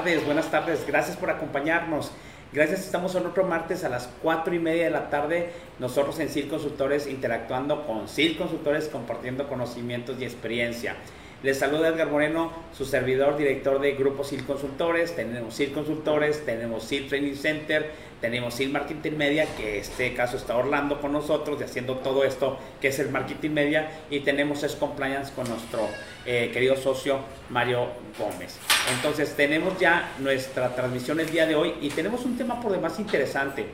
tardes, buenas tardes. Gracias por acompañarnos. Gracias, estamos en otro martes a las 4 y media de la tarde. Nosotros en CIL Consultores interactuando con CIL Consultores, compartiendo conocimientos y experiencia. Les saluda Edgar Moreno, su servidor, director de Grupo SIL Consultores. Tenemos SIL Consultores, tenemos SIL Training Center, tenemos SIL Marketing Media, que este caso está Orlando con nosotros y haciendo todo esto que es el Marketing Media. Y tenemos S Compliance con nuestro eh, querido socio Mario Gómez. Entonces tenemos ya nuestra transmisión el día de hoy y tenemos un tema por demás interesante.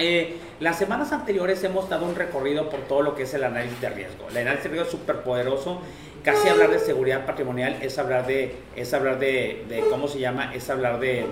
Eh, las semanas anteriores hemos dado un recorrido por todo lo que es el análisis de riesgo. El análisis de riesgo es súper poderoso casi hablar de seguridad patrimonial es hablar de, es hablar de, ¿cómo se llama? Es hablar de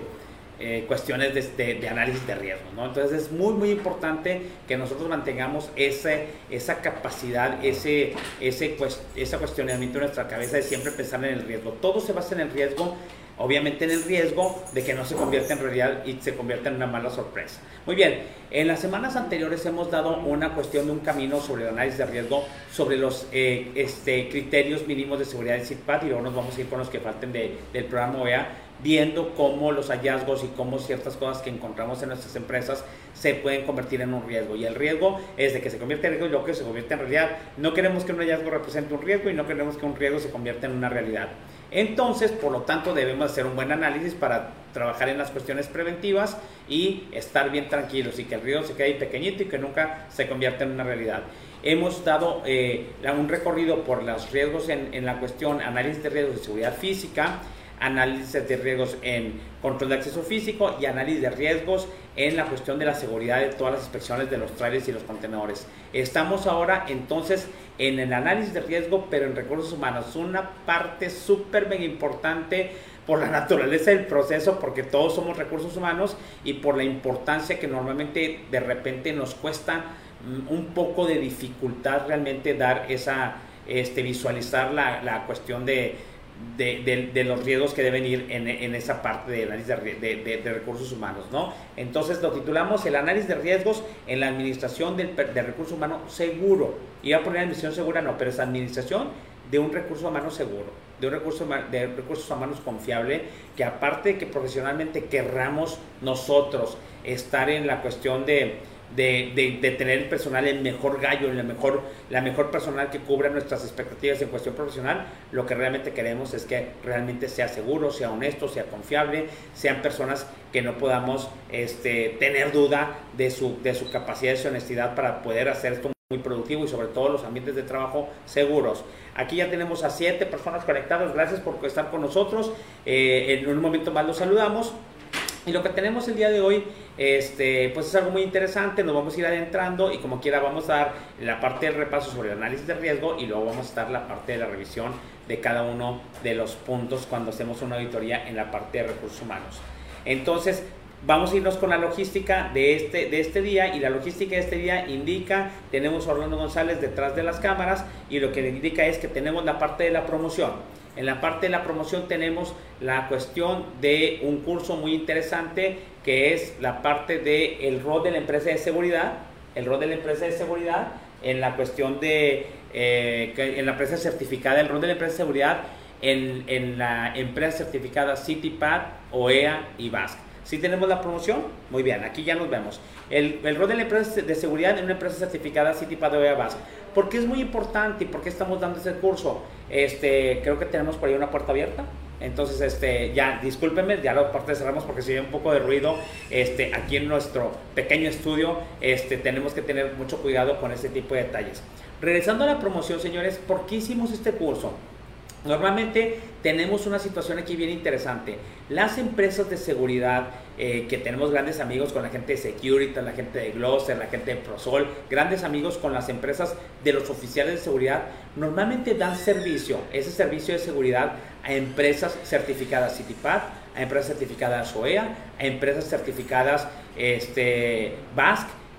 eh, cuestiones de, análisis de riesgo, ¿no? Entonces es muy, muy importante que nosotros mantengamos ese, esa capacidad, ese, ese, ese cuestionamiento en nuestra cabeza de siempre pensar en el riesgo. Todo se basa en el riesgo obviamente en el riesgo de que no se convierta en realidad y se convierta en una mala sorpresa. Muy bien, en las semanas anteriores hemos dado una cuestión de un camino sobre el análisis de riesgo, sobre los eh, este, criterios mínimos de seguridad del CITPAT y luego nos vamos a ir con los que falten del programa OEA, viendo cómo los hallazgos y cómo ciertas cosas que encontramos en nuestras empresas se pueden convertir en un riesgo. Y el riesgo es de que se convierta en riesgo y luego que se convierte en realidad. No queremos que un hallazgo represente un riesgo y no queremos que un riesgo se convierta en una realidad. Entonces, por lo tanto, debemos hacer un buen análisis para trabajar en las cuestiones preventivas y estar bien tranquilos y que el riesgo se quede pequeñito y que nunca se convierta en una realidad. Hemos dado eh, un recorrido por los riesgos en, en la cuestión análisis de riesgos de seguridad física, análisis de riesgos en control de acceso físico y análisis de riesgos en la cuestión de la seguridad de todas las inspecciones de los trailers y los contenedores. Estamos ahora entonces en el análisis de riesgo, pero en recursos humanos, una parte súper mega importante por la naturaleza del proceso, porque todos somos recursos humanos y por la importancia que normalmente de repente nos cuesta mm, un poco de dificultad realmente dar esa, este, visualizar la, la cuestión de de, los riesgos que deben ir en, esa parte de análisis de, recursos humanos, ¿no? Entonces lo titulamos el análisis de riesgos en la administración del, de recursos humanos seguro. Iba a poner administración segura, no, pero es administración de un recurso humano seguro, de un recurso de recursos humanos confiable, que aparte de que profesionalmente querramos nosotros estar en la cuestión de de, de, tener el personal el mejor gallo, el mejor, la mejor personal que cubra nuestras expectativas en cuestión profesional, lo que realmente queremos es que realmente sea seguro, sea honesto, sea confiable, sean personas que no podamos este, tener duda de su, de su capacidad, de su honestidad para poder hacer esto muy productivo y sobre todo los ambientes de trabajo seguros. Aquí ya tenemos a siete personas conectadas, gracias por estar con nosotros. Eh, en un momento más los saludamos. Y lo que tenemos el día de hoy, este, pues es algo muy interesante, nos vamos a ir adentrando y como quiera vamos a dar la parte del repaso sobre el análisis de riesgo y luego vamos a dar la parte de la revisión de cada uno de los puntos cuando hacemos una auditoría en la parte de recursos humanos. Entonces, vamos a irnos con la logística de este, de este día y la logística de este día indica, tenemos a Orlando González detrás de las cámaras y lo que indica es que tenemos la parte de la promoción. En la parte de la promoción tenemos la cuestión de un curso muy interesante que es la parte del el rol de la empresa de seguridad, el rol de la empresa de seguridad en la cuestión de eh, en la empresa certificada, el rol de la empresa de seguridad en, en la empresa certificada CityPad, OEA y BASC. Si tenemos la promoción, muy bien, aquí ya nos vemos. El, rol de la empresa de seguridad en una empresa certificada CityPad, OEA, BASC. ¿Por qué es muy importante y por qué estamos dando ese curso? Este, creo que tenemos por ahí una puerta abierta. Entonces, este, ya, discúlpenme, ya la parte cerramos porque si hay un poco de ruido, este, aquí en nuestro pequeño estudio, este, tenemos que tener mucho cuidado con ese tipo de detalles. Regresando a la promoción, señores, ¿por qué hicimos este curso? Normalmente tenemos una situación aquí bien interesante. Las empresas de seguridad, eh, que tenemos grandes amigos con la gente de Security, la gente de Glosser, la gente de Prosol, grandes amigos con las empresas de los oficiales de seguridad, normalmente dan servicio, ese servicio de seguridad a empresas certificadas CityPad, a empresas certificadas OEA, a empresas certificadas este,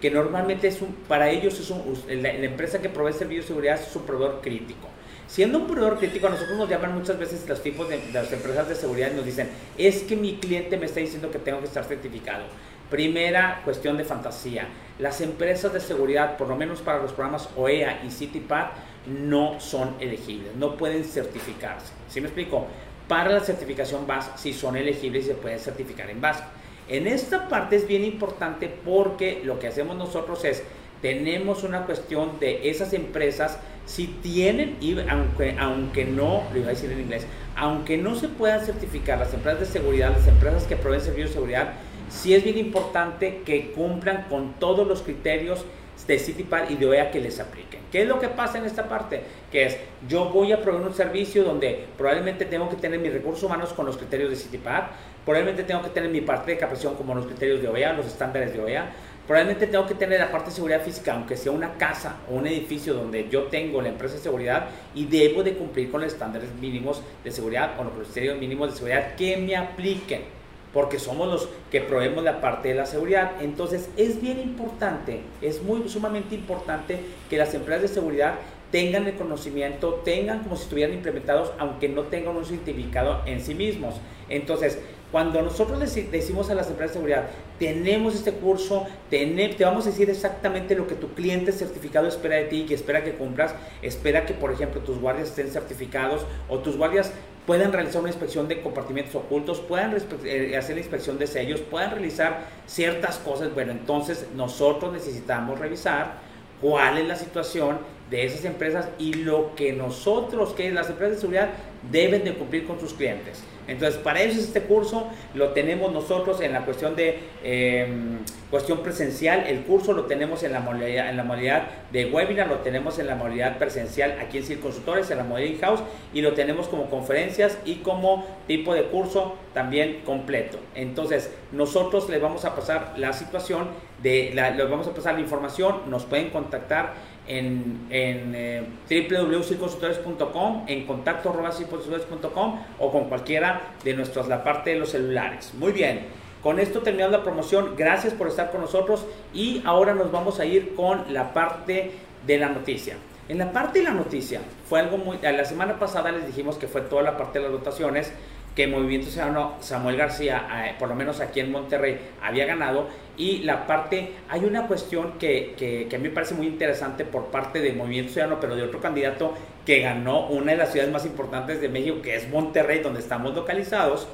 que normalmente es un, para ellos es un, la, la empresa que provee servicio de seguridad es su proveedor crítico. Siendo un proveedor crítico, a nosotros nos llaman muchas veces los tipos de, las empresas de seguridad y nos dicen, es que mi cliente me está diciendo que tengo que estar certificado. Primera cuestión de fantasía. Las empresas de seguridad, por lo menos para los programas OEA y CityPad, no son elegibles, no pueden certificarse. ¿Sí me explico? para la certificación BAS si son elegibles y se pueden certificar en BAS. En esta parte es bien importante porque lo que hacemos nosotros es, tenemos una cuestión de esas empresas, si tienen, aunque, aunque no, lo iba a decir en inglés, aunque no se puedan certificar las empresas de seguridad, las empresas que proveen servicios de seguridad, sí es bien importante que cumplan con todos los criterios de CityPad y de OEA que les apliquen. ¿Qué es lo que pasa en esta parte? Que es, yo voy a proveer un servicio donde probablemente tengo que tener mis recursos humanos con los criterios de CityPad, probablemente tengo que tener mi parte de capacitación como los criterios de OEA, los estándares de OEA, probablemente tengo que tener la parte de seguridad física, aunque sea una casa o un edificio donde yo tengo la empresa de seguridad y debo de cumplir con los estándares mínimos de seguridad o los criterios mínimos de seguridad que me apliquen porque somos los que proveemos la parte de la seguridad. Entonces es bien importante, es muy sumamente importante que las empresas de seguridad tengan el conocimiento, tengan como si estuvieran implementados, aunque no tengan un certificado en sí mismos. Entonces, cuando nosotros decimos a las empresas de seguridad, tenemos este curso, te, vamos a decir exactamente lo que tu cliente certificado espera de ti, que espera que cumplas, espera que, por ejemplo, tus guardias estén certificados o tus guardias puedan realizar una inspección de compartimentos ocultos, puedan eh, hacer la inspección de sellos, puedan realizar ciertas cosas. Bueno, entonces nosotros necesitamos revisar cuál es la situación de esas empresas y lo que nosotros, que las empresas de seguridad, deben de cumplir con sus clientes. Entonces, para es este curso, lo tenemos nosotros en la cuestión de em, cuestión presencial, el curso lo tenemos en la, modalidad, en la modalidad de webinar, lo tenemos en la modalidad presencial aquí en CIR Consultores, en la modalidad in-house, y lo tenemos como conferencias y como tipo de curso también completo. Entonces, nosotros les vamos a pasar la situación, de la, les vamos a pasar la información, nos pueden contactar en, en eh, en contacto o con cualquiera de nuestros, la parte de los celulares. Muy bien, con esto terminamos la promoción. Gracias por estar con nosotros y ahora nos vamos a ir con la parte de la noticia. En la parte de la noticia fue algo muy... La semana pasada les dijimos que fue toda la parte de las votaciones que Movimiento Ciudadano Samuel García, eh, por lo menos aquí en Monterrey, había ganado. Y la parte, hay una cuestión que, que, a mí me parece muy interesante por parte de Movimiento Ciudadano, pero de otro candidato que ganó una de las ciudades más importantes de México, que es Monterrey, donde estamos localizados.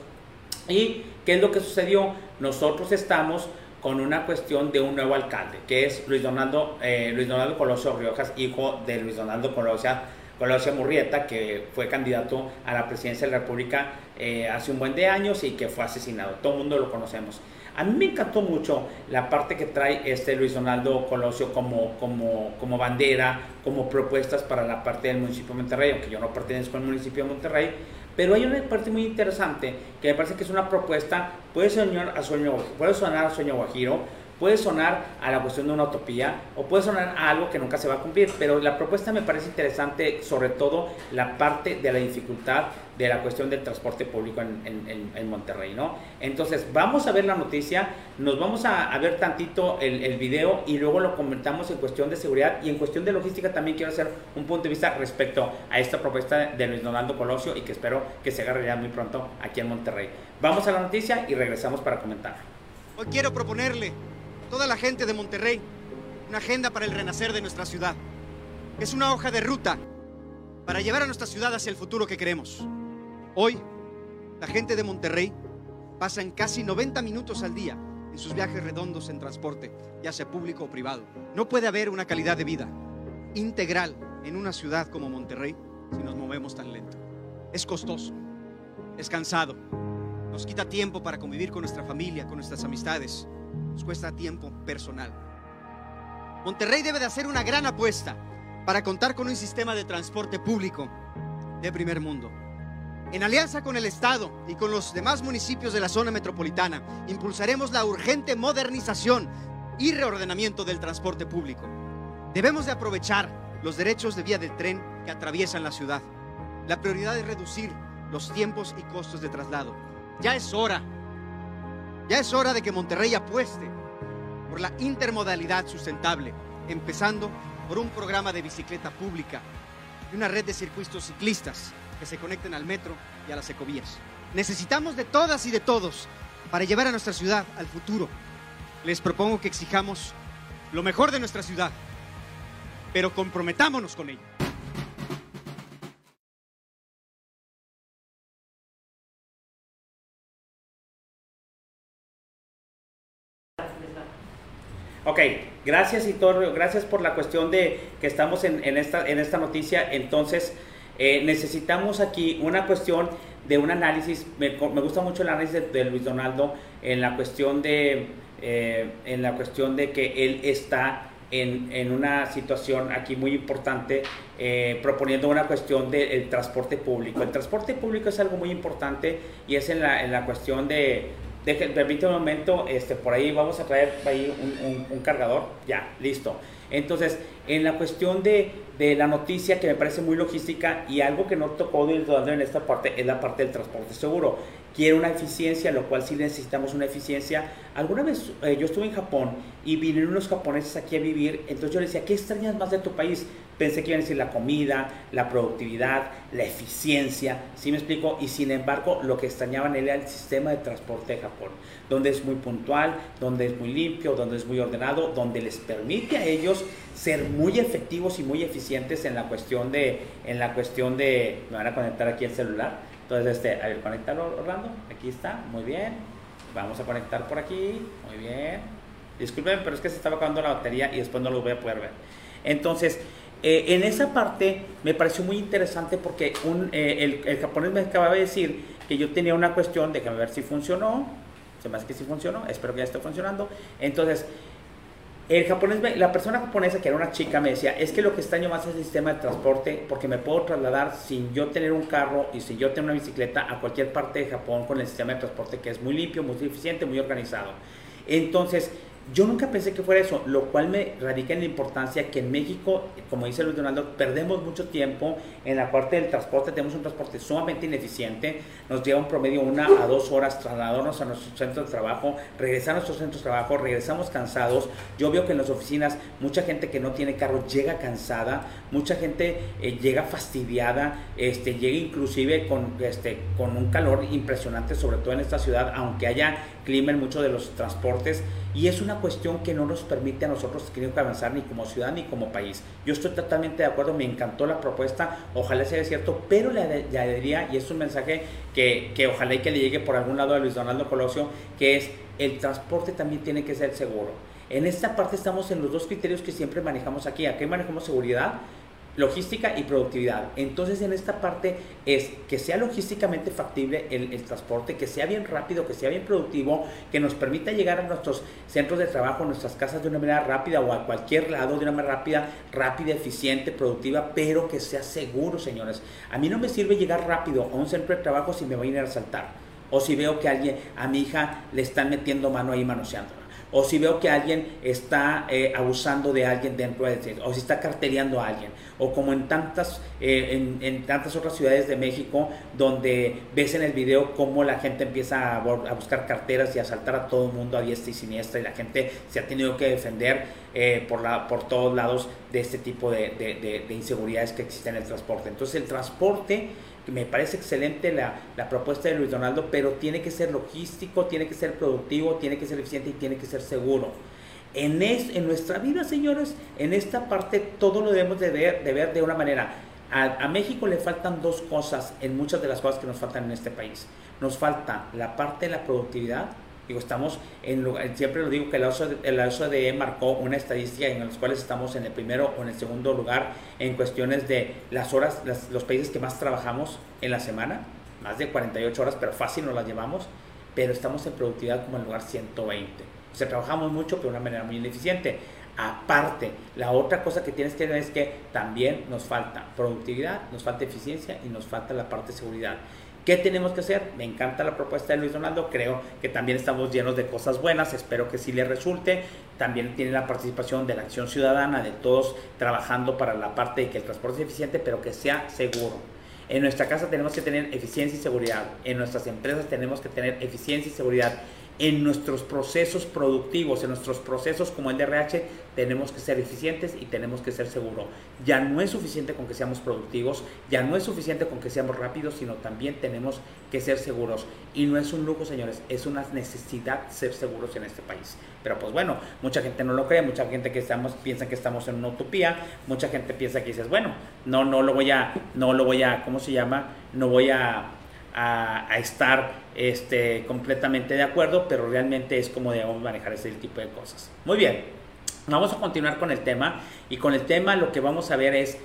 ¿Y qué es lo que sucedió? Nosotros estamos con una cuestión de un nuevo alcalde, que es Luis Donaldo, eh, Luis Donaldo Colosio Riojas, hijo de Luis Donaldo Colosio Colosio Murrieta, que fue candidato a la presidencia de la República eh, hace un buen de años y que fue asesinado. Todo el mundo lo conocemos. A mí me encantó mucho la parte que trae este Luis Donaldo Colosio como, como, como bandera, como propuestas para la parte del municipio de Monterrey, aunque yo no pertenezco al municipio de Monterrey, pero hay una parte muy interesante que me parece que es una propuesta, puede sonar a sueño, puede sonar a sueño guajiro, puede sonar a la cuestión de una utopía o puede sonar a algo que nunca se va a cumplir, pero la propuesta me parece interesante, sobre todo la parte de la dificultad de la cuestión del transporte público en, Monterrey, ¿no? Entonces, vamos a ver la noticia, nos vamos a, ver tantito el, el, video y luego lo comentamos en cuestión de seguridad y en cuestión de logística también quiero hacer un punto de vista respecto a esta propuesta de Luis Donaldo Colosio y que espero que se agarre ya muy pronto aquí en Monterrey. Vamos a la noticia y regresamos para comentar. Hoy quiero proponerle toda la gente de Monterrey una agenda para el renacer de nuestra ciudad. Es una hoja de ruta para llevar a nuestra ciudad hacia el futuro que queremos. Hoy, la gente de Monterrey pasa en casi 90 minutos al día en sus viajes redondos en transporte, ya sea público o privado. No puede haber una calidad de vida integral en una ciudad como Monterrey si nos movemos tan lento. Es costoso, es cansado, nos quita tiempo para convivir con nuestra familia, con nuestras amistades nos cuesta tiempo personal. Monterrey debe de hacer una gran apuesta para contar con un sistema de transporte público de primer mundo. En alianza con el Estado y con los demás municipios de la zona metropolitana, impulsaremos la urgente modernización y reordenamiento del transporte público. Debemos de aprovechar los derechos de vía del tren que atraviesan la ciudad. La prioridad es reducir los tiempos y costos de traslado. Ya es hora ya es hora de que Monterrey apueste por la intermodalidad sustentable, empezando por un programa de bicicleta pública y una red de circuitos ciclistas que se conecten al metro y a las ecovías. Necesitamos de todas y de todos para llevar a nuestra ciudad al futuro. Les propongo que exijamos lo mejor de nuestra ciudad, pero comprometámonos con ello. Ok, gracias Itorio, gracias por la cuestión de que estamos en, esta, en esta noticia. Entonces, eh, necesitamos aquí una cuestión de un análisis, me, me gusta mucho el análisis de, Luis Donaldo en la cuestión de, eh, en la cuestión de que él está en, en una situación aquí muy importante eh, proponiendo una cuestión del transporte público. El transporte público es algo muy importante y es en la, en la cuestión de, de permítame un momento, este, por ahí vamos a traer ahí un, un, cargador, ya, listo. Entonces, en la cuestión de, de, la noticia que me parece muy logística y algo que no tocó en esta parte es la parte del transporte seguro quiere una eficiencia, lo cual sí necesitamos una eficiencia. Alguna vez eh, yo estuve en Japón y vinieron unos japoneses aquí a vivir, entonces yo les decía, ¿qué extrañas más de tu país? Pensé que iban a decir la comida, la productividad, la eficiencia, ¿sí me explico? Y sin embargo, lo que extrañaban era el sistema de transporte de Japón, donde es muy puntual, donde es muy limpio, donde es muy ordenado, donde les permite a ellos ser muy efectivos y muy eficientes en la cuestión de, en la cuestión de, me van a conectar aquí el celular, entonces, este, a ver, conectarlo Orlando. Aquí está, muy bien. Vamos a conectar por aquí, muy bien. Disculpen, pero es que se estaba acabando la batería y después no lo voy a poder ver. Entonces, eh, en esa parte me pareció muy interesante porque eh, el, japonés me acababa de decir que yo tenía una cuestión, déjame ver si funcionó. Se me hace que sí funcionó, espero que ya esté funcionando. Entonces, el japonés, la persona japonesa que era una chica me decía, es que lo que extraño más es el sistema de transporte porque me puedo trasladar sin yo tener un carro y sin yo tener una bicicleta a cualquier parte de Japón con el sistema de transporte que es muy limpio, muy eficiente, muy organizado. Entonces, yo nunca pensé que fuera eso, lo cual me radica en la importancia que en México, como dice Luis Donaldo, perdemos mucho tiempo en la parte del transporte, tenemos un transporte sumamente ineficiente, nos lleva un promedio una a dos horas trasladarnos a nuestro centro de trabajo, regresar a nuestro centro de trabajo, regresamos cansados, yo veo que en las oficinas mucha gente que no tiene carro llega cansada, mucha gente eh, llega fastidiada, este, llega inclusive con, este, con un calor impresionante, sobre todo en esta ciudad, aunque haya clima en muchos de los transportes, y es una cuestión que no nos permite a nosotros que avanzar ni como ciudad ni como país. Yo estoy totalmente de acuerdo, me encantó la propuesta, ojalá sea cierto, pero le, añadiría, y es un mensaje que, que ojalá y que le llegue por algún lado a Luis Donaldo Colosio, que es el transporte también tiene que ser seguro. En esta parte estamos en los dos criterios que siempre manejamos aquí. Aquí manejamos seguridad, logística y productividad. Entonces en esta parte es que sea logísticamente factible el, transporte, que sea bien rápido, que sea bien productivo, que nos permita llegar a nuestros centros de trabajo, a nuestras casas de una manera rápida o a cualquier lado de una manera rápida, rápida, eficiente, productiva, pero que sea seguro, señores. A mí no me sirve llegar rápido a un centro de trabajo si me voy a ir a saltar o si veo que alguien, a mi hija le están metiendo mano ahí manoseando o si veo que alguien está eh, abusando de alguien dentro de o si está carteleando a alguien, o como en tantas, eh, en, tantas otras ciudades de México, donde ves en el video cómo la gente empieza a, buscar carteras y a asaltar a todo el mundo a diestra y siniestra, y la gente se ha tenido que defender eh, por, la, por todos lados de este tipo de inseguridades que existen en el transporte. Entonces el transporte me parece excelente la, propuesta de Luis Donaldo, pero tiene que ser logístico, tiene que ser productivo, tiene que ser eficiente y tiene que ser seguro. En, en nuestra vida, señores, en esta parte todo lo debemos de ver de, ver de una manera. A, México le faltan dos cosas en muchas de las cosas que nos faltan en este país. Nos falta la parte de la productividad Digo, estamos en, siempre lo digo que el OCDE marcó una estadística en las cuales estamos en el primero o en el segundo lugar en cuestiones de las horas, los países que más trabajamos en la semana, más de 48 horas, pero fácil nos las llevamos, pero estamos en productividad como en lugar 120. O sea, trabajamos mucho, pero de una manera muy ineficiente. Aparte, la otra cosa que tienes que ver es que también nos falta productividad, nos falta eficiencia y nos falta la parte de seguridad. ¿Qué tenemos que hacer? Me encanta la propuesta de Luis Donaldo, creo que también estamos llenos de cosas buenas, espero que sí le resulte. También tiene la participación de la acción ciudadana, de todos trabajando para la parte de que el transporte sea eficiente, pero que sea seguro. En nuestra casa tenemos que tener eficiencia y seguridad, en nuestras empresas tenemos que tener eficiencia y seguridad en nuestros procesos productivos, en nuestros procesos como el DRH, tenemos que ser eficientes y tenemos que ser seguros. Ya no es suficiente con que seamos productivos, ya no es suficiente con que seamos rápidos, sino también tenemos que ser seguros. Y no es un lujo, señores, es una necesidad ser seguros en este país. Pero pues bueno, mucha gente no lo cree, mucha gente que estamos piensa que estamos en una utopía, mucha gente piensa que dices, bueno, no no lo voy a no lo voy a ¿cómo se llama? No voy a a, estar este, completamente de acuerdo, pero realmente es como debemos manejar ese tipo de cosas. Muy bien, Vamos a continuar con el tema y con el tema lo que vamos a ver es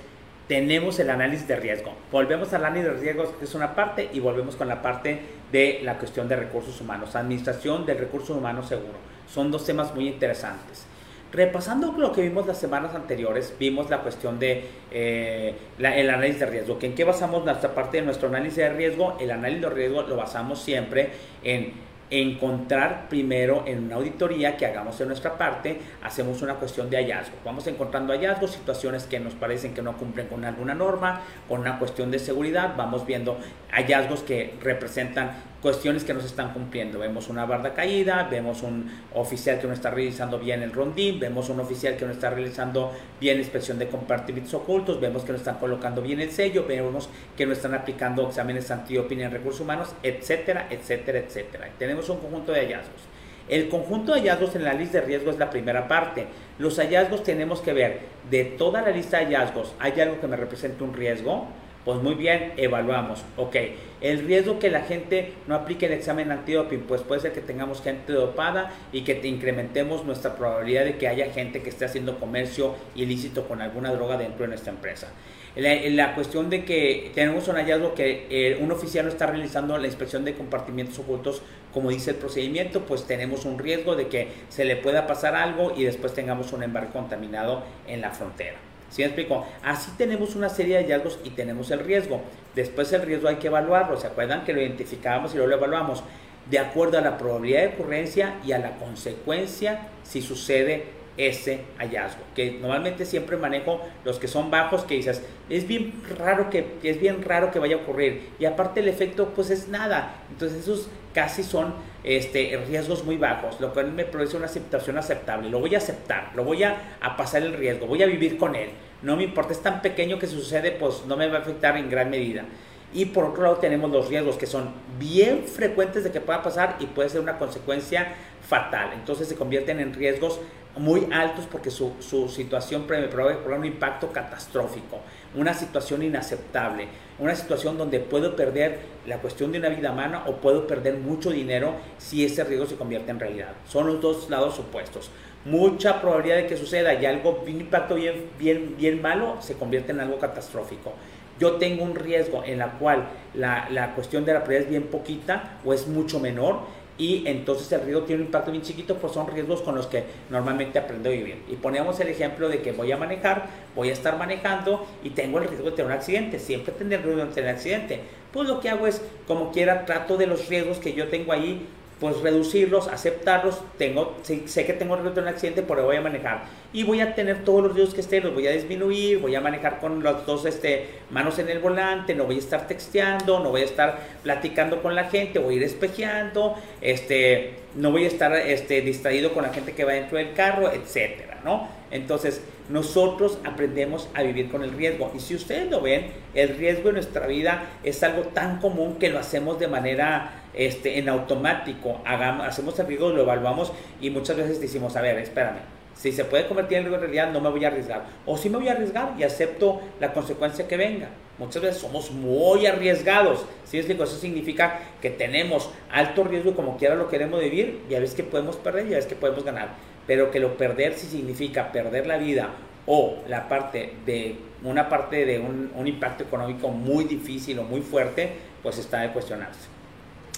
tenemos el análisis de riesgo. Volvemos al análisis de riesgos, que es una parte, y volvemos con la parte de la cuestión de recursos humanos, administración del recurso humano seguro. Son dos temas muy interesantes. Repasando lo que vimos las semanas anteriores, vimos la cuestión de eh, el análisis de riesgo. ¿En qué basamos nuestra parte de nuestro análisis de riesgo? El análisis de riesgo lo basamos siempre en encontrar primero en una auditoría que hagamos de nuestra parte, hacemos una cuestión de hallazgo. Vamos encontrando hallazgos, situaciones que nos parecen que no cumplen con alguna norma, con una cuestión de seguridad, vamos viendo hallazgos que representan cuestiones que no se están cumpliendo. Vemos una barda caída, vemos un oficial que no está realizando bien el rondín, vemos un oficial que no está realizando bien la inspección de compartimentos ocultos, vemos que no están colocando bien el sello, vemos que no están aplicando exámenes antidoping en recursos humanos, etcétera, etcétera, etcétera. Tenemos un conjunto de hallazgos. El conjunto de hallazgos en la lista de riesgo es la primera parte. Los hallazgos tenemos que ver de toda la lista de hallazgos, ¿hay algo que me represente un riesgo? Pues muy bien, evaluamos. Ok, el riesgo que la gente no aplique el examen antidoping, pues puede ser que tengamos gente dopada y que te incrementemos nuestra probabilidad de que haya gente que esté haciendo comercio ilícito con alguna droga dentro de nuestra empresa. La, cuestión de que tenemos un hallazgo que eh, un oficial no está realizando la inspección de compartimientos ocultos como dice el procedimiento, pues tenemos un riesgo de que se le pueda pasar algo y después tengamos un embarque contaminado en la frontera. ¿Sí me explico? Así tenemos una serie de hallazgos y tenemos el riesgo. Después el riesgo hay que evaluarlo. ¿Se acuerdan que lo identificábamos y luego lo evaluamos? De acuerdo a la probabilidad de ocurrencia y a la consecuencia si sucede ese hallazgo. Que normalmente siempre manejo los que son bajos, que dices, es bien raro que, es bien raro que vaya a ocurrir. Y aparte el efecto, pues es nada. Entonces esos casi son este, riesgos muy bajos, lo cual me produce una aceptación aceptable. Lo voy a aceptar, lo voy a, pasar el riesgo, voy a vivir con él. No me importa, es tan pequeño que sucede, pues no me va a afectar en gran medida. Y por otro lado tenemos los riesgos que son bien frecuentes de que pueda pasar y puede ser una consecuencia fatal. Entonces se convierten en riesgos muy altos porque su, su situación provoca un impacto catastrófico, una situación inaceptable, una situación donde puedo perder la cuestión de una vida humana o puedo perder mucho dinero si ese riesgo se convierte en realidad. Son los dos lados opuestos. Mucha probabilidad de que suceda y algo, un impacto bien, bien, bien malo se convierte en algo catastrófico. Yo tengo un riesgo en la cual la, la cuestión de la prioridad es bien poquita o es mucho menor y entonces el riesgo tiene un impacto bien chiquito, pues son riesgos con los que normalmente aprendo a vivir. Y ponemos el ejemplo de que voy a manejar, voy a estar manejando y tengo el riesgo de tener un accidente, siempre tener riesgo de tener un accidente. Pues lo que hago es, como quiera, trato de los riesgos que yo tengo ahí, pues reducirlos, aceptarlos, tengo, sé, que tengo un accidente, pero voy a manejar. Y voy a tener todos los riesgos que estén, los voy a disminuir, voy a manejar con las dos este, manos en el volante, no voy a estar texteando, no voy a estar platicando con la gente, voy a ir espejeando, este, no voy a estar este, distraído con la gente que va dentro del carro, etcétera, ¿no? Entonces, nosotros aprendemos a vivir con el riesgo. Y si ustedes lo ven, el riesgo en nuestra vida es algo tan común que lo hacemos de manera este, en automático. Hagamos, hacemos el riesgo, lo evaluamos y muchas veces decimos, a ver, espérame, si se puede convertir en riesgo en realidad, no me voy a arriesgar. O si me voy a arriesgar y acepto la consecuencia que venga. Muchas veces somos muy arriesgados. ¿sí? Eso significa que tenemos alto riesgo y como quiera lo queremos vivir, ya ves que podemos perder, ya ves que podemos ganar pero que lo perder si significa perder la vida o la parte de una parte de un, impacto económico muy difícil o muy fuerte, pues está de cuestionarse.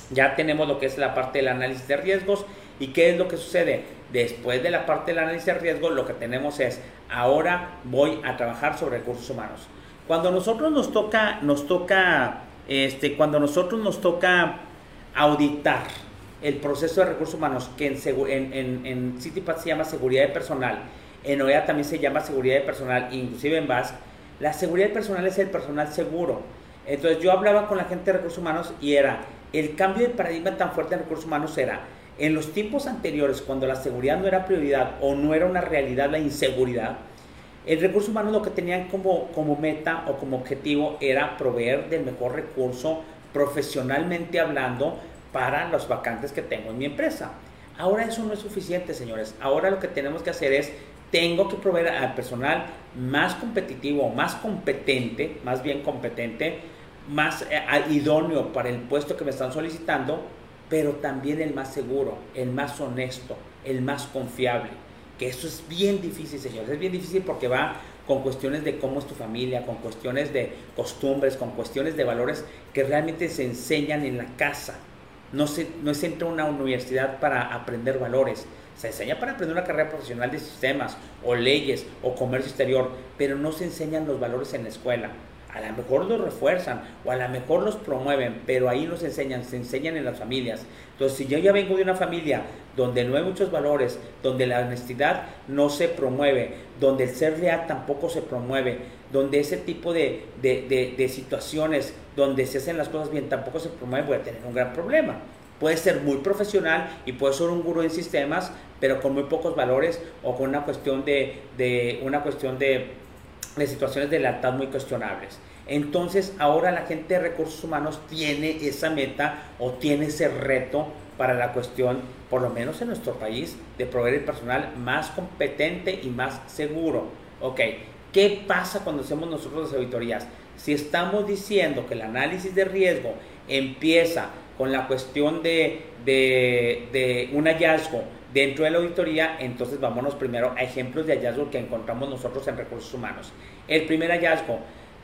Ya tenemos lo que es la parte del análisis de riesgos y qué es lo que sucede después de la parte del análisis de riesgos, lo que tenemos es ahora voy a trabajar sobre recursos humanos. Cuando nosotros nos toca, nos toca, este, cuando nosotros nos toca auditar el proceso de recursos humanos, que en, en, en, se llama seguridad de personal, en OEA también se llama seguridad de personal, inclusive en VAS, la seguridad de personal es el personal seguro. Entonces yo hablaba con la gente de recursos humanos y era, el cambio de paradigma tan fuerte en recursos humanos era, en los tiempos anteriores, cuando la seguridad no era prioridad o no era una realidad la inseguridad, el recurso humano lo que tenían como, como meta o como objetivo era proveer del mejor recurso profesionalmente hablando para los vacantes que tengo en mi empresa. Ahora eso no es suficiente, señores. Ahora lo que tenemos que hacer es, tengo que proveer al personal más competitivo, más competente, más bien competente, más eh, idóneo para el puesto que me están solicitando, pero también el más seguro, el más honesto, el más confiable que eso es bien difícil, señores, es bien difícil porque va con cuestiones de cómo es tu familia, con cuestiones de costumbres, con cuestiones de valores que realmente se enseñan en la casa. No se, no entra a una universidad para aprender valores, se enseña para aprender una carrera profesional de sistemas o leyes o comercio exterior, pero no se enseñan los valores en la escuela a lo mejor los refuerzan o a lo mejor los promueven, pero ahí nos enseñan, se enseñan en las familias. Entonces, si yo ya vengo de una familia donde no hay muchos valores, donde la honestidad no se promueve, donde el ser leal tampoco se promueve, donde ese tipo de, de, situaciones donde se hacen las cosas bien tampoco se promueve, voy a tener un gran problema. Puede ser muy profesional y puede ser un gurú en sistemas, pero con muy pocos valores o con una cuestión de, de una cuestión de de situaciones de lealtad muy cuestionables. Entonces ahora la gente de recursos humanos tiene esa meta o tiene ese reto para la cuestión, por lo menos en nuestro país, de proveer el personal más competente y más seguro. Ok, ¿qué pasa cuando hacemos nosotros las auditorías? Si estamos diciendo que el análisis de riesgo empieza con la cuestión de, de, de un hallazgo Dentro de la auditoría, entonces vámonos primero a ejemplos de hallazgo que encontramos nosotros en recursos humanos. El primer hallazgo,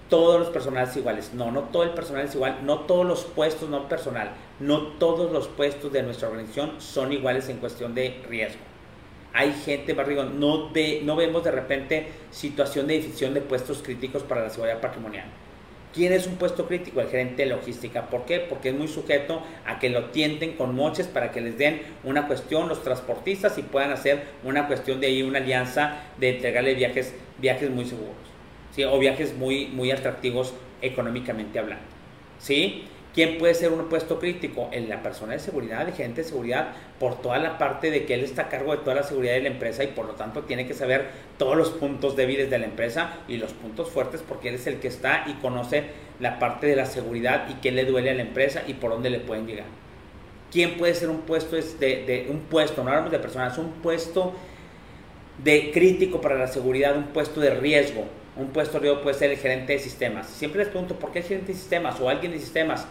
todos los personales iguales. No, no todo el personal es igual, no todos los puestos, no personal, no todos los puestos de nuestra organización son iguales en cuestión de riesgo. Hay gente, Barrigón, no, ve, no vemos de repente situación de decisión de puestos críticos para la seguridad patrimonial ¿Quién es un puesto crítico? El gerente de logística. ¿Por qué? Porque es muy sujeto a que lo tienten con moches para que les den una cuestión los transportistas y puedan hacer una cuestión de ahí, una alianza de entregarle viajes, viajes muy seguros. ¿sí? O viajes muy, muy atractivos económicamente hablando. ¿sí? ¿Quién puede ser un puesto crítico? En la persona de seguridad, el gerente de seguridad, por toda la parte de que él está a cargo de toda la seguridad de la empresa y por lo tanto tiene que saber todos los puntos débiles de la empresa y los puntos fuertes porque él es el que está y conoce la parte de la seguridad y qué le duele a la empresa y por dónde le pueden llegar. ¿Quién puede ser un puesto de, un puesto, no hablamos de personas, un puesto de crítico para la seguridad, un puesto de riesgo? Un puesto de riesgo puede ser el gerente de sistemas. Siempre les pregunto, ¿por qué el gerente de sistemas o alguien de sistemas?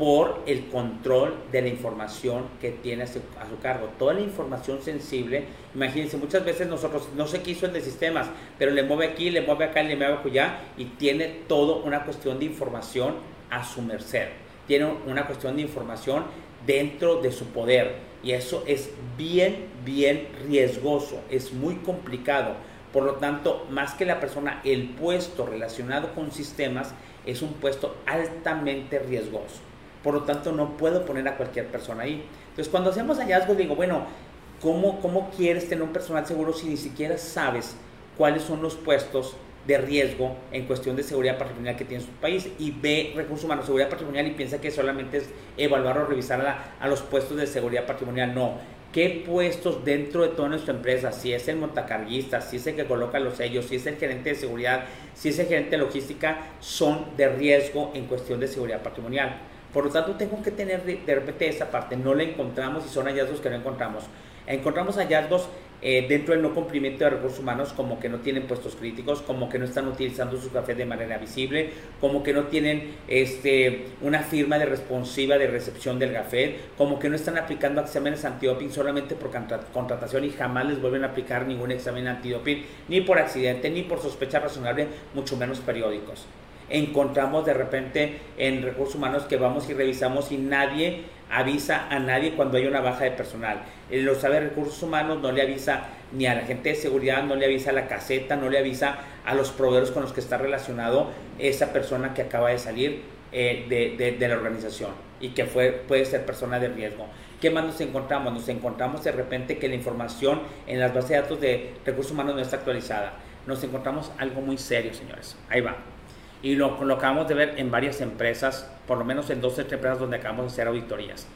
Por el control de la información que tiene a su, cargo. Toda la información sensible, imagínense, muchas veces nosotros, no sé qué hizo el de sistemas, pero le mueve aquí, le mueve acá, le mueve allá y tiene todo una cuestión de información a su merced. Tiene una cuestión de información dentro de su poder y eso es bien, bien riesgoso, es muy complicado. Por lo tanto, más que la persona, el puesto relacionado con sistemas es un puesto altamente riesgoso. Por lo tanto, no puedo poner a cualquier persona ahí. Entonces, cuando hacemos hallazgos, digo, bueno, ¿cómo, ¿cómo quieres tener un personal seguro si ni siquiera sabes cuáles son los puestos de riesgo en cuestión de seguridad patrimonial que tiene su país y ve recursos humanos, seguridad patrimonial y piensa que solamente es evaluar o revisar a, a los puestos de seguridad patrimonial. No, qué puestos dentro de toda nuestra empresa, si es el montacarguista, si es el que coloca los sellos, si es el gerente de seguridad, si es el gerente de logística, son de riesgo en cuestión de seguridad patrimonial. Por lo tanto, tengo que tener de, repente esa parte. No la encontramos y son hallazgos que no encontramos. Encontramos hallazgos eh, dentro del no cumplimiento de recursos humanos, como que no tienen puestos críticos, como que no están utilizando sus cafés de manera visible, como que no tienen este, una firma de responsiva de recepción del café, como que no están aplicando exámenes antidoping solamente por contratación y jamás les vuelven a aplicar ningún examen antidoping, ni por accidente, ni por sospecha razonable, mucho menos periódicos encontramos de repente en recursos humanos que vamos y revisamos y nadie avisa a nadie cuando hay una baja de personal. Lo sabe recursos humanos, no le avisa ni a la gente de seguridad, no le avisa a la caseta, no le avisa a los proveedores con los que está relacionado esa persona que acaba de salir eh, de, de, la organización y que fue, puede ser persona de riesgo. ¿Qué más nos encontramos? Nos encontramos de repente que la información en las bases de datos de recursos humanos no está actualizada. Nos encontramos algo muy serio, señores. Ahí va y lo, lo, acabamos de ver en varias empresas, por lo menos en dos o tres empresas donde acabamos de hacer auditorías.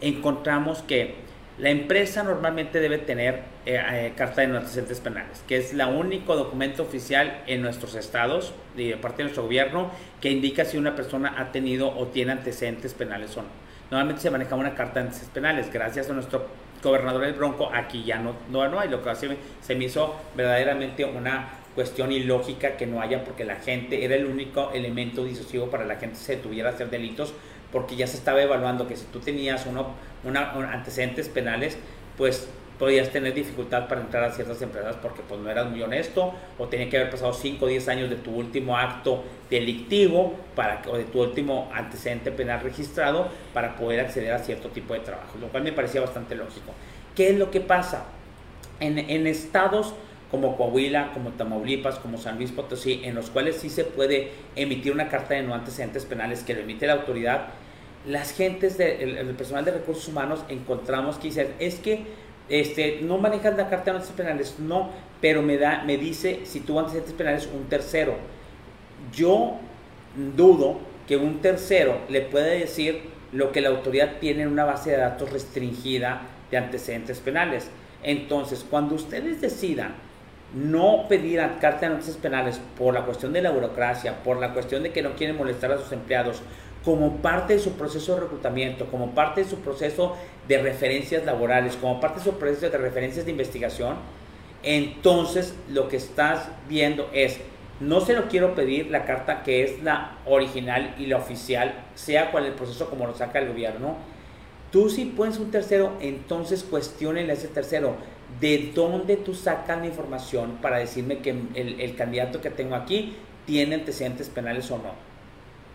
Encontramos que la empresa normalmente debe tener eh, eh, carta de antecedentes penales, que es el único documento oficial en nuestros estados, de parte de nuestro gobierno, que indica si una persona ha tenido o tiene antecedentes penales o no. Normalmente se maneja una carta de antecedentes penales. Gracias a nuestro gobernador del Bronco, aquí ya no, no, hay, lo que se me hizo verdaderamente una cuestión ilógica que no haya porque la gente era el único elemento disuasivo para la gente se tuviera a hacer delitos porque ya se estaba evaluando que si tú tenías uno, una, antecedentes penales pues podías tener dificultad para entrar a ciertas empresas porque pues no eras muy honesto o tenía que haber pasado 5 o 10 años de tu último acto delictivo para, o de tu último antecedente penal registrado para poder acceder a cierto tipo de trabajo, lo cual me parecía bastante lógico. ¿Qué es lo que pasa? En, en estados como Coahuila, como Tamaulipas, como San Luis Potosí, en los cuales sí se puede emitir una carta de no antecedentes penales que lo emite la autoridad, las gentes del el personal de recursos humanos encontramos que dicen, es que este, no manejan la carta de antecedentes penales, no, pero me, da, me dice si tuvo antecedentes penales un tercero. Yo dudo que un tercero le pueda decir lo que la autoridad tiene en una base de datos restringida de antecedentes penales. Entonces, cuando ustedes decidan no pedir carta de noticias penales por la cuestión de la burocracia, por la cuestión de que no quieren molestar a sus empleados, como parte de su proceso de reclutamiento, como parte de su proceso de referencias laborales, como parte de su proceso de referencias de investigación, entonces lo que estás viendo es, no se lo quiero pedir la carta que es la original y la oficial, sea cual el proceso como lo saca el gobierno. Tú si puedes un tercero, entonces cuestionen a ese tercero de dónde tú sacas la información para decirme que el, candidato que tengo aquí tiene antecedentes penales o no.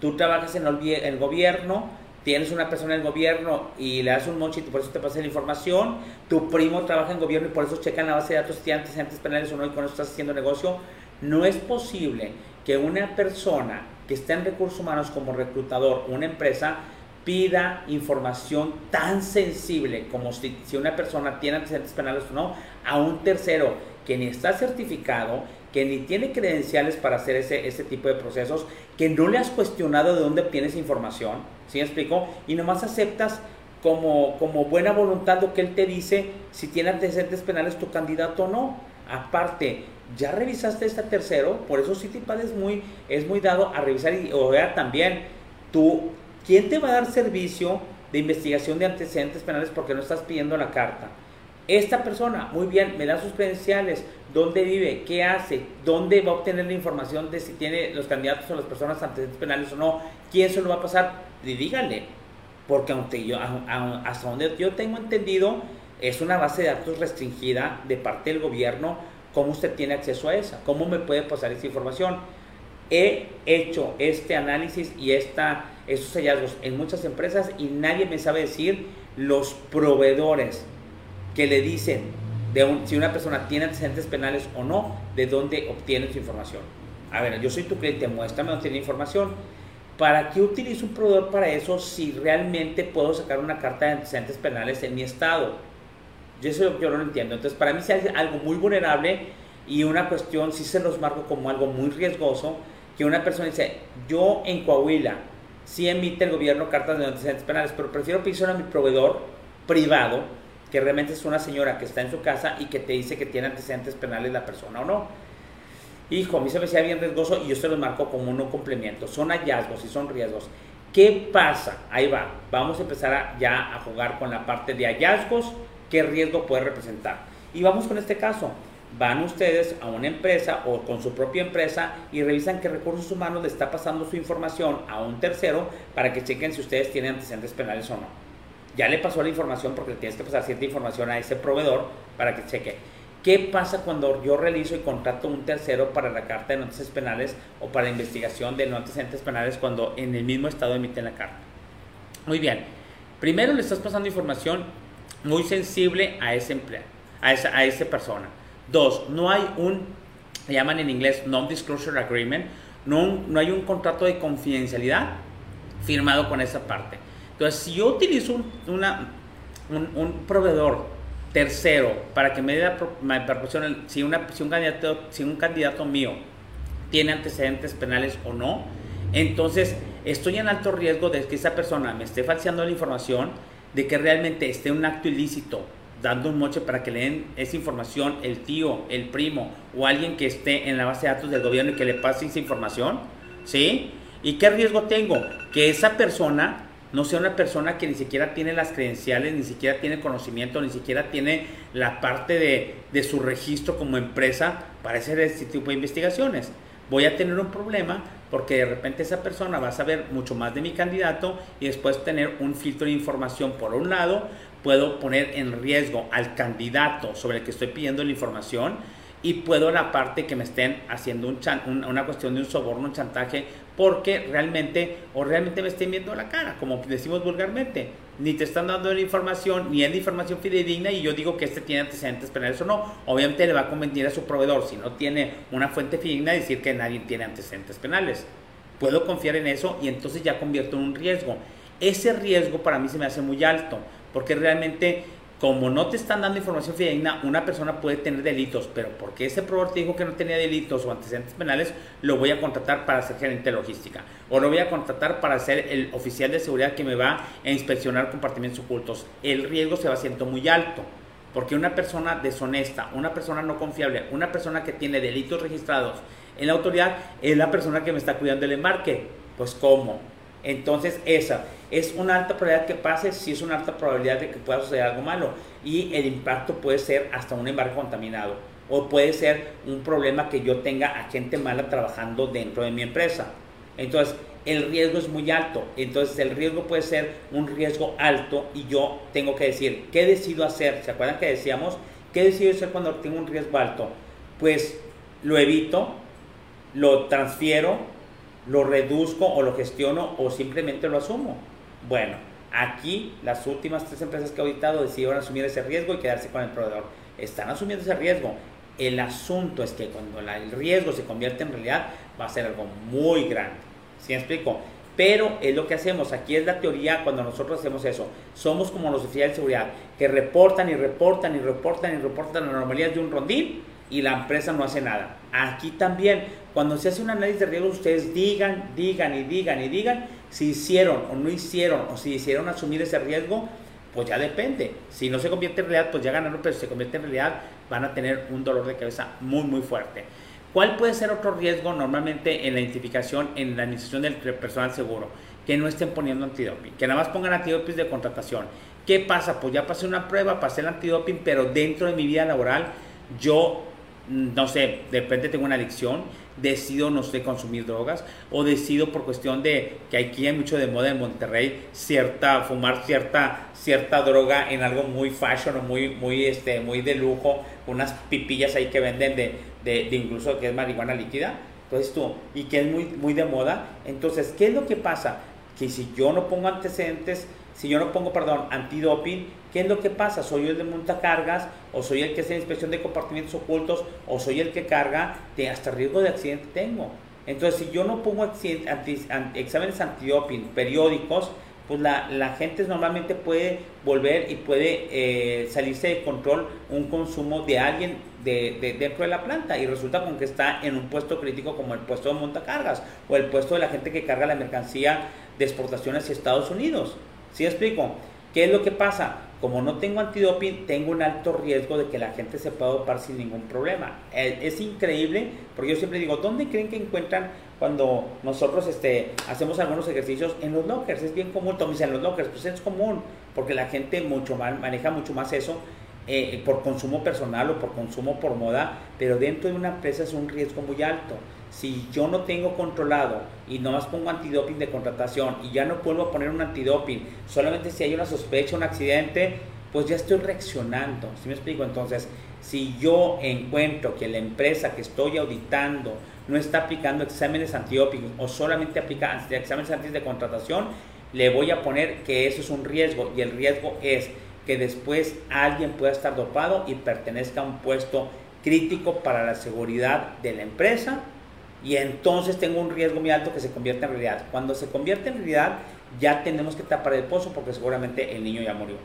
Tú trabajas en el, gobierno, tienes una persona en el gobierno y le das un mochito y por eso te pasa la información. Tu primo trabaja en gobierno y por eso checan la base de datos si tiene antecedentes penales o no y con eso estás haciendo negocio. No es posible que una persona que está en recursos humanos como reclutador, una empresa, pida información tan sensible como si, una persona tiene antecedentes penales o no a un tercero que ni está certificado, que ni tiene credenciales para hacer ese, ese tipo de procesos, que no le has cuestionado de dónde obtienes información, ¿sí me explico? Y nomás aceptas como, como buena voluntad lo que él te dice, si tiene antecedentes penales tu candidato o no. Aparte, ya revisaste este tercero, por eso Citipad es muy, es muy dado a revisar y o vea también tú ¿Quién te va a dar servicio de investigación de antecedentes penales porque no estás pidiendo la carta? Esta persona, muy bien, me da sus credenciales, dónde vive, qué hace, dónde va a obtener la información de si tiene los candidatos o las personas antecedentes penales o no, quién se lo va a pasar, y díganle, porque aunque yo, hasta donde yo tengo entendido, es una base de datos restringida de parte del gobierno, ¿cómo usted tiene acceso a esa? ¿Cómo me puede pasar esa información? He hecho este análisis y esta esos hallazgos en muchas empresas y nadie me sabe decir los proveedores que le dicen de si una persona tiene antecedentes penales o no, de dónde obtiene su información. A ver, yo soy tu cliente, muéstrame dónde tiene información. ¿Para qué utilizo un proveedor para eso si realmente puedo sacar una carta de antecedentes penales en mi estado? Yo eso yo no lo entiendo. Entonces, para mí es algo muy vulnerable y una cuestión, si se los marco como algo muy riesgoso, que una persona dice, yo en Coahuila sí emite el gobierno cartas de antecedentes penales, pero prefiero pedir a mi proveedor privado, que realmente es una señora que está en su casa y que te dice que tiene antecedentes penales la persona o no. Hijo, a mí se me hacía bien riesgoso y yo se los marco como un complemento. Son hallazgos y son riesgos. ¿Qué pasa? Ahí va. Vamos a empezar ya a jugar con la parte de hallazgos. ¿Qué riesgo puede representar? Y vamos con este caso van ustedes a una empresa o con su propia empresa y revisan qué recursos humanos le está pasando su información a un tercero para que chequen si ustedes tienen antecedentes penales o no. Ya le pasó la información porque le tienes que pasar cierta información a ese proveedor para que cheque. ¿Qué pasa cuando yo realizo y contrato un tercero para la carta de noticias penales o para la investigación de no antecedentes penales cuando en el mismo estado emiten la carta? Muy bien. Primero le estás pasando información muy sensible a ese empleado, a esa, a esa persona Dos, no hay un, llaman en inglés non-disclosure agreement, no, no hay un contrato de confidencialidad firmado con esa parte. Entonces, si yo utilizo un, una, un, proveedor tercero para que me, dé, me proporcione si, si, un candidato, si un candidato mío tiene antecedentes penales o no, entonces estoy en alto riesgo de que esa persona me esté falseando la información, de que realmente esté un acto ilícito dando un moche para que le den esa información el tío, el primo o alguien que esté en la base de datos del gobierno y que le pase esa información, ¿sí? ¿Y qué riesgo tengo? Que esa persona no sea una persona que ni siquiera tiene las credenciales, ni siquiera tiene conocimiento, ni siquiera tiene la parte de, de su registro como empresa para hacer este tipo de investigaciones. Voy a tener un problema porque de repente esa persona va a saber mucho más de mi candidato y después tener un filtro de información por un lado, puedo poner en riesgo al candidato sobre el que estoy pidiendo la información y puedo la parte que me estén haciendo un una cuestión de un soborno, un chantaje, porque realmente o realmente me estén viendo la cara, como decimos vulgarmente. Ni te están dando la información, ni es la información fidedigna y yo digo que este tiene antecedentes penales o no. Obviamente le va a convenir a su proveedor, si no tiene una fuente fidedigna, decir que nadie tiene antecedentes penales. Puedo confiar en eso y entonces ya convierto en un riesgo. Ese riesgo para mí se me hace muy alto, porque realmente como no te están dando información fidedigna, una persona puede tener delitos, pero porque ese proveedor te dijo que no tenía delitos o antecedentes penales, lo voy a contratar para ser gerente de logística. O lo voy a contratar para ser el oficial de seguridad que me va a inspeccionar compartimentos ocultos. El riesgo se va haciendo muy alto. Porque una persona deshonesta, una persona no confiable, una persona que tiene delitos registrados en la autoridad, es la persona que me está cuidando el embarque. Pues ¿cómo? Entonces esa es una alta probabilidad que pase, sí es una alta probabilidad de que pueda suceder algo malo y el impacto puede ser hasta un embarque contaminado o puede ser un problema que yo tenga a gente mala trabajando dentro de mi empresa. Entonces el riesgo es muy alto, entonces el riesgo puede ser un riesgo alto y yo tengo que decir, ¿qué decido hacer? ¿Se acuerdan que decíamos? ¿Qué decido hacer cuando tengo un riesgo alto? Pues lo evito, lo transfiero, lo reduzco o lo gestiono o simplemente lo asumo. Bueno, aquí las últimas tres empresas que he auditado decidieron asumir ese riesgo y quedarse con el proveedor. Están asumiendo ese riesgo. El asunto es que cuando el riesgo se convierte en realidad va a ser algo muy grande. ¿Sí me explico? Pero es lo que hacemos. Aquí es la teoría cuando nosotros hacemos eso. Somos como los oficiales de seguridad que reportan y reportan y reportan y reportan las normalidades de un rondín y la empresa no hace nada. Aquí también, cuando se hace un análisis de riesgo, ustedes digan, digan y digan y digan si hicieron o no hicieron o si hicieron asumir ese riesgo, pues ya depende. Si no se convierte en realidad, pues ya ganaron, pero si se convierte en realidad, van a tener un dolor de cabeza muy, muy fuerte. ¿Cuál puede ser otro riesgo normalmente en la identificación, en la administración del personal seguro? Que no estén poniendo antidoping, que nada más pongan antidoping de contratación. ¿Qué pasa? Pues ya pasé una prueba, pasé el antidoping, pero dentro de mi vida laboral yo no sé, de repente tengo una adicción, decido no sé consumir drogas o decido por cuestión de que aquí hay mucho de moda en Monterrey cierta fumar cierta cierta droga en algo muy fashion o muy muy este muy de lujo unas pipillas ahí que venden de, de, de incluso que es marihuana líquida. Entonces tú y que es muy muy de moda. Entonces qué es lo que pasa que si yo no pongo antecedentes si yo no pongo, perdón, antidoping, ¿qué es lo que pasa? ¿Soy el de montacargas o soy el que hace inspección de compartimentos ocultos o soy el que carga? De hasta riesgo de accidente tengo. Entonces, si yo no pongo exámenes antidoping periódicos, pues la, gente normalmente puede volver y puede eh, salirse de control un consumo de alguien de, dentro de la planta y resulta con que está en un puesto crítico como el puesto de montacargas o el puesto de la gente que carga la mercancía de exportación hacia Estados Unidos. ¿Sí explico? ¿Qué es lo que pasa? Como no tengo antidoping, tengo un alto riesgo de que la gente se pueda dopar sin ningún problema. Es, increíble, porque yo siempre digo, ¿dónde creen que encuentran cuando nosotros este, hacemos algunos ejercicios? En los lockers, es bien común, todos en los lockers, pues es común, porque la gente mucho más, maneja mucho más eso eh, por consumo personal o por consumo por moda, pero dentro de una empresa es un riesgo muy alto si yo no tengo controlado y no más pongo antidoping de contratación y ya no vuelvo poner un antidoping, solamente si hay una sospecha, un accidente, pues ya estoy reaccionando. ¿Sí me explico? Entonces, si yo encuentro que la empresa que estoy auditando no está aplicando exámenes antidoping o solamente aplica exámenes antes de contratación, le voy a poner que eso es un riesgo y el riesgo es que después alguien pueda estar dopado y pertenezca a un puesto crítico para la seguridad de la empresa y entonces tengo un riesgo muy alto que se convierta en realidad. Cuando se convierte en realidad, ya tenemos que tapar el pozo porque seguramente el niño ya murió.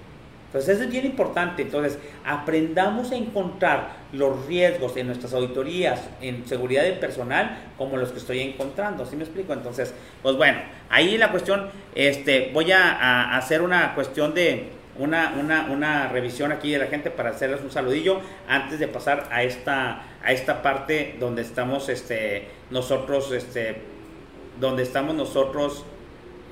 Entonces, eso es bien importante. Entonces, aprendamos a encontrar los riesgos en nuestras auditorías en seguridad del personal como los que estoy encontrando. ¿Sí me explico? Entonces, pues bueno, ahí la cuestión, este, voy a hacer una cuestión de, una, una, una, revisión aquí de la gente para hacerles un saludillo antes de pasar a esta, a esta parte donde estamos este, nosotros, este, donde estamos nosotros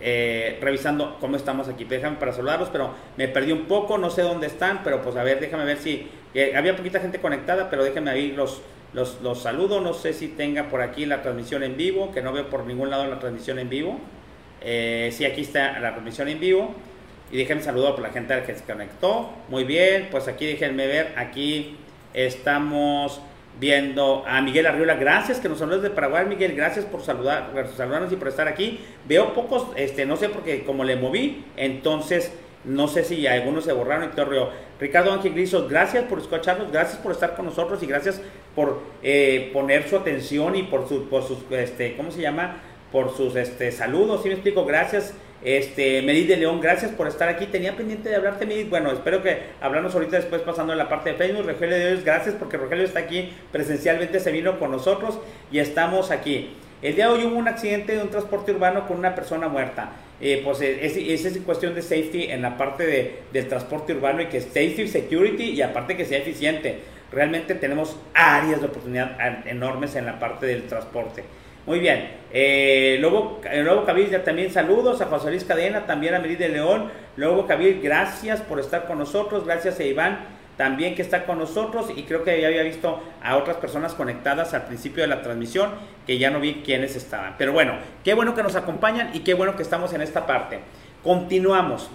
eh, revisando cómo estamos aquí. Déjame para saludarlos, pero me perdí un poco, no sé dónde están, pero pues a ver, déjame ver si... había poquita gente conectada, pero déjenme ahí los, los, los saludo, no sé si tenga por aquí la transmisión en vivo, que no veo por ningún lado la transmisión en vivo. Eh, sí, aquí está la transmisión en vivo. Y déjenme saludar por la gente que se conectó. Muy bien, pues aquí déjenme ver, aquí estamos viendo a Miguel Arriola, gracias que nos saludas de Paraguay, Miguel, gracias por saludar, por saludarnos y por estar aquí. Veo pocos, este, no sé porque como le moví, entonces no sé si algunos se borraron y todo Ricardo Ángel Griso, gracias por escucharnos, gracias por estar con nosotros y gracias por eh, poner su atención y por, su, por sus, este, ¿cómo se llama? Por sus este, saludos, si me explico? Gracias. Este, Medid de León, gracias por estar aquí. Tenía pendiente de hablarte, Medid. Bueno, espero que hablamos ahorita después pasando a la parte de Facebook. Rogelio de Dios, gracias porque Rogelio está aquí presencialmente, se vino con nosotros y estamos aquí. El día de hoy hubo un accidente de un transporte urbano con una persona muerta. Eh, pues eh, es, es, cuestión de safety en la parte de, del transporte urbano y que safety, security y aparte que sea eficiente. Realmente tenemos áreas de oportunidad enormes en la parte del transporte. Muy bien. Eh, Lobo, Lobo Cabil, ya también saludos a José Luis Cadena, también a Merid de León. Lobo Cabil, gracias por estar con nosotros. Gracias a Iván también que está con nosotros y creo que ya había visto a otras personas conectadas al principio de la transmisión que ya no vi quiénes estaban. Pero bueno, qué bueno que nos acompañan y qué bueno que estamos en esta parte. Continuamos.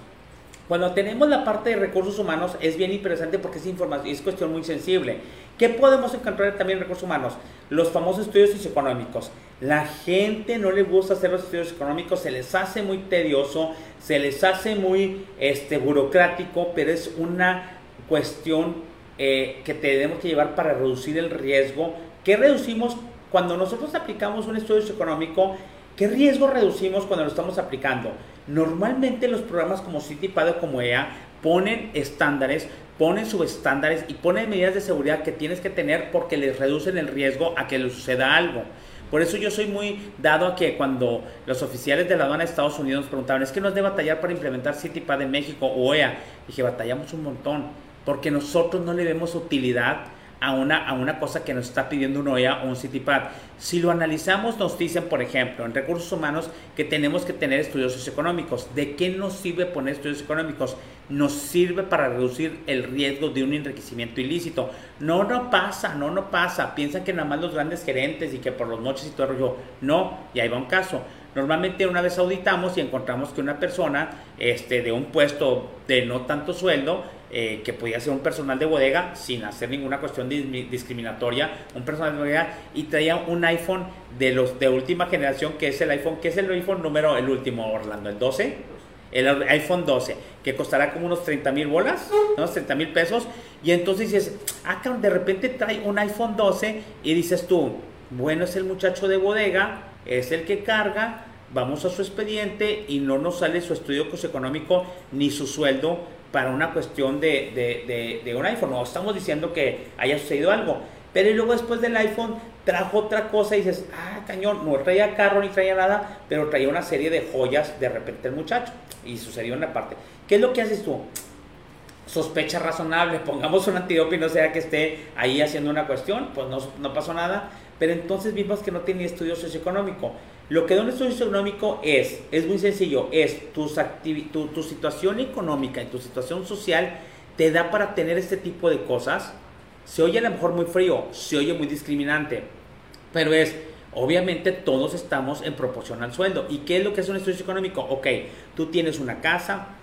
Cuando tenemos la parte de recursos humanos es bien interesante porque es información, es cuestión muy sensible. ¿Qué podemos encontrar también en recursos humanos? Los famosos estudios socioeconómicos. La gente no le gusta hacer los estudios económicos, se les hace muy tedioso, se les hace muy este, burocrático, pero es una cuestión eh, que tenemos que llevar para reducir el riesgo. ¿Qué reducimos cuando nosotros aplicamos un estudio económico? ¿Qué riesgo reducimos cuando lo estamos aplicando? Normalmente los programas como CityPad o como EA ponen estándares, ponen subestándares y ponen medidas de seguridad que tienes que tener porque les reducen el riesgo a que le suceda algo. Por eso yo soy muy dado a que cuando los oficiales de la aduana de Estados Unidos nos preguntaban, ¿es que nos debe batallar para implementar CityPad en México o EA? Dije, batallamos un montón porque nosotros no le vemos utilidad a una, a una cosa que nos está pidiendo un OEA o un CityPad. Si lo analizamos, nos dicen, por ejemplo, en recursos humanos que tenemos que tener estudios socioeconómicos. ¿De qué nos sirve poner estudios económicos? Nos sirve para reducir el riesgo de un enriquecimiento ilícito. No, no pasa, no, no pasa. Piensan que nada más los grandes gerentes y que por los moches y todo el. No, y ahí va un caso. Normalmente una vez auditamos y encontramos que una persona este, de un puesto de no tanto sueldo eh, que podía ser un personal de bodega sin hacer ninguna cuestión discriminatoria, un personal de bodega y traía un iPhone de los de última generación que es el iPhone, que es el iPhone número, el último Orlando, el 12, el iPhone 12, que costará como unos 30 mil bolas, unos 30 mil pesos, y entonces dices, ah, de repente trae un iPhone 12 y dices tú, bueno, es el muchacho de bodega, es el que carga, vamos a su expediente y no nos sale su estudio económico ni su sueldo para una cuestión de, de, un iPhone. No estamos diciendo que haya sucedido algo. Pero luego después del iPhone trajo otra cosa y dices, ah, cañón, no traía carro ni traía nada, pero traía una serie de joyas de repente el muchacho. Y sucedió una parte. ¿Qué es lo que haces tú? Sospecha razonable, pongamos un antídoto y no sea que esté ahí haciendo una cuestión, pues no, no pasó nada. Pero entonces vimos que no tenía estudio socioeconómico. Lo que da un estudio económico es, es muy sencillo, es tu, tu situación económica y tu situación social te da para tener este tipo de cosas. Se oye a lo mejor muy frío, se oye muy discriminante, pero es, obviamente todos estamos en proporción al sueldo. ¿Y qué es lo que es un estudio económico? Ok, tú tienes una casa,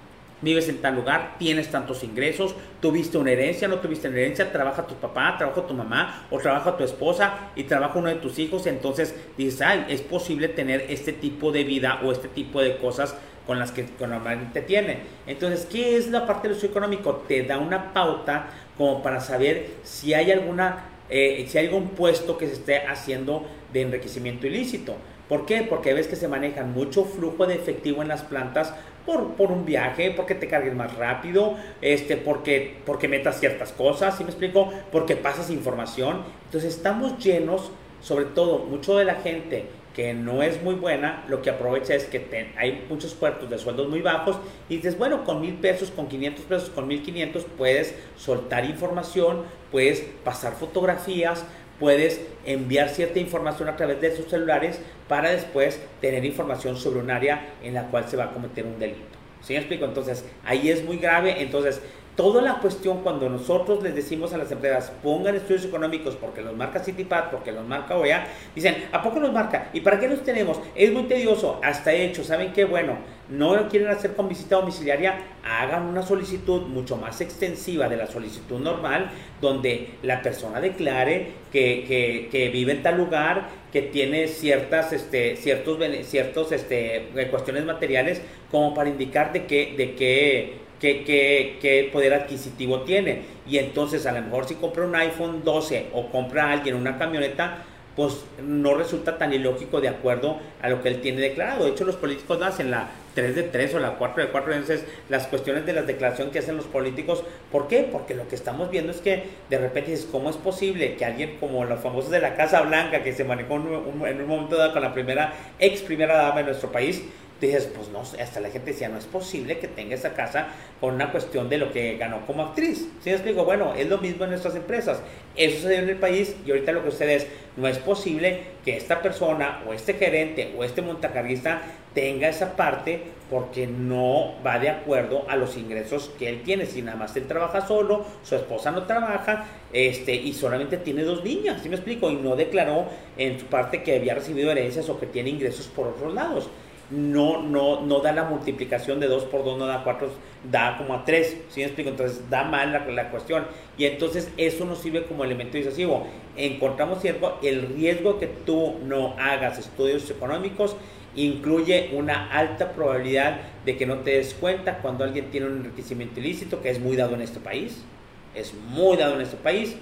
vives en tal lugar, tienes tantos ingresos, tuviste una herencia, no tuviste una herencia, trabaja tu papá, trabaja tu mamá o trabaja tu esposa y trabaja uno de tus hijos, entonces dices, ay, es posible tener este tipo de vida o este tipo de cosas con las que normalmente tiene. Entonces, ¿qué es la parte de lo económico? Te da una pauta como para saber si hay alguna, eh, si hay algún puesto que se esté haciendo de enriquecimiento ilícito. ¿Por qué? Porque ves que se maneja mucho flujo de efectivo en las plantas por, un viaje, porque te cargues más rápido, este, porque, porque metas ciertas cosas, ¿sí me explico? Porque pasas información. Entonces estamos llenos, sobre todo mucho de la gente que no es muy buena, lo que aprovecha es que hay muchos puertos de sueldos muy bajos y dices, bueno, con mil pesos, con 500 pesos, con 1500 puedes soltar información, puedes pasar fotografías, puedes enviar cierta información a través de sus celulares para después tener información sobre un área en la cual se va a cometer un delito. ¿Sí me explico? Entonces, ahí es muy grave. Entonces, toda la cuestión cuando nosotros les decimos a las empresas pongan estudios económicos porque los marca Citipat, porque los marca OEA, dicen, ¿a poco los marca? ¿Y para qué los tenemos? Es muy tedioso, hasta hecho, ¿saben qué? Bueno, no lo quieren hacer con visita domiciliaria, hagan una solicitud mucho más extensiva de la solicitud normal, donde la persona declare que, que, vive en tal lugar, que tiene ciertas, este, ciertos, ciertos este, cuestiones materiales, como para indicar de qué, de qué qué, poder adquisitivo tiene. Y entonces a lo mejor si compra un iPhone 12 o compra alguien una camioneta, pues no resulta tan ilógico de acuerdo a lo que él tiene declarado. De hecho, los políticos no hacen la 3 de 3 o la 4 de 4, entonces las cuestiones de las declaraciones que hacen los políticos, ¿por qué? Porque lo que estamos viendo es que de repente dices, ¿cómo es posible que alguien como los famosos de la Casa Blanca, que se manejó en un momento dado con la primera, ex primera dama de nuestro país, dices, pues no, hasta la gente decía, no es posible que tenga esa casa por una cuestión de lo que ganó como actriz. ¿Sí me explico? Bueno, es lo mismo en nuestras empresas. Eso sucedió en el país y ahorita lo que ustedes, no es posible que esta persona o este gerente o este montacarguista tenga esa parte porque no va de acuerdo a los ingresos que él tiene. Si nada más él trabaja solo, su esposa no trabaja este, y solamente tiene dos niñas, ¿sí me explico? Y no declaró en su parte que había recibido herencias o que tiene ingresos por otros lados no, no, no da la multiplicación de 2 por 2, no da 4, da como a 3, ¿sí me explico? Entonces da mal la, la, cuestión y entonces eso nos sirve como elemento decisivo. Encontramos cierto, el riesgo que tú no hagas estudios económicos incluye una alta probabilidad de que no te des cuenta cuando alguien tiene un enriquecimiento ilícito, que es muy dado en este país, es muy dado en este país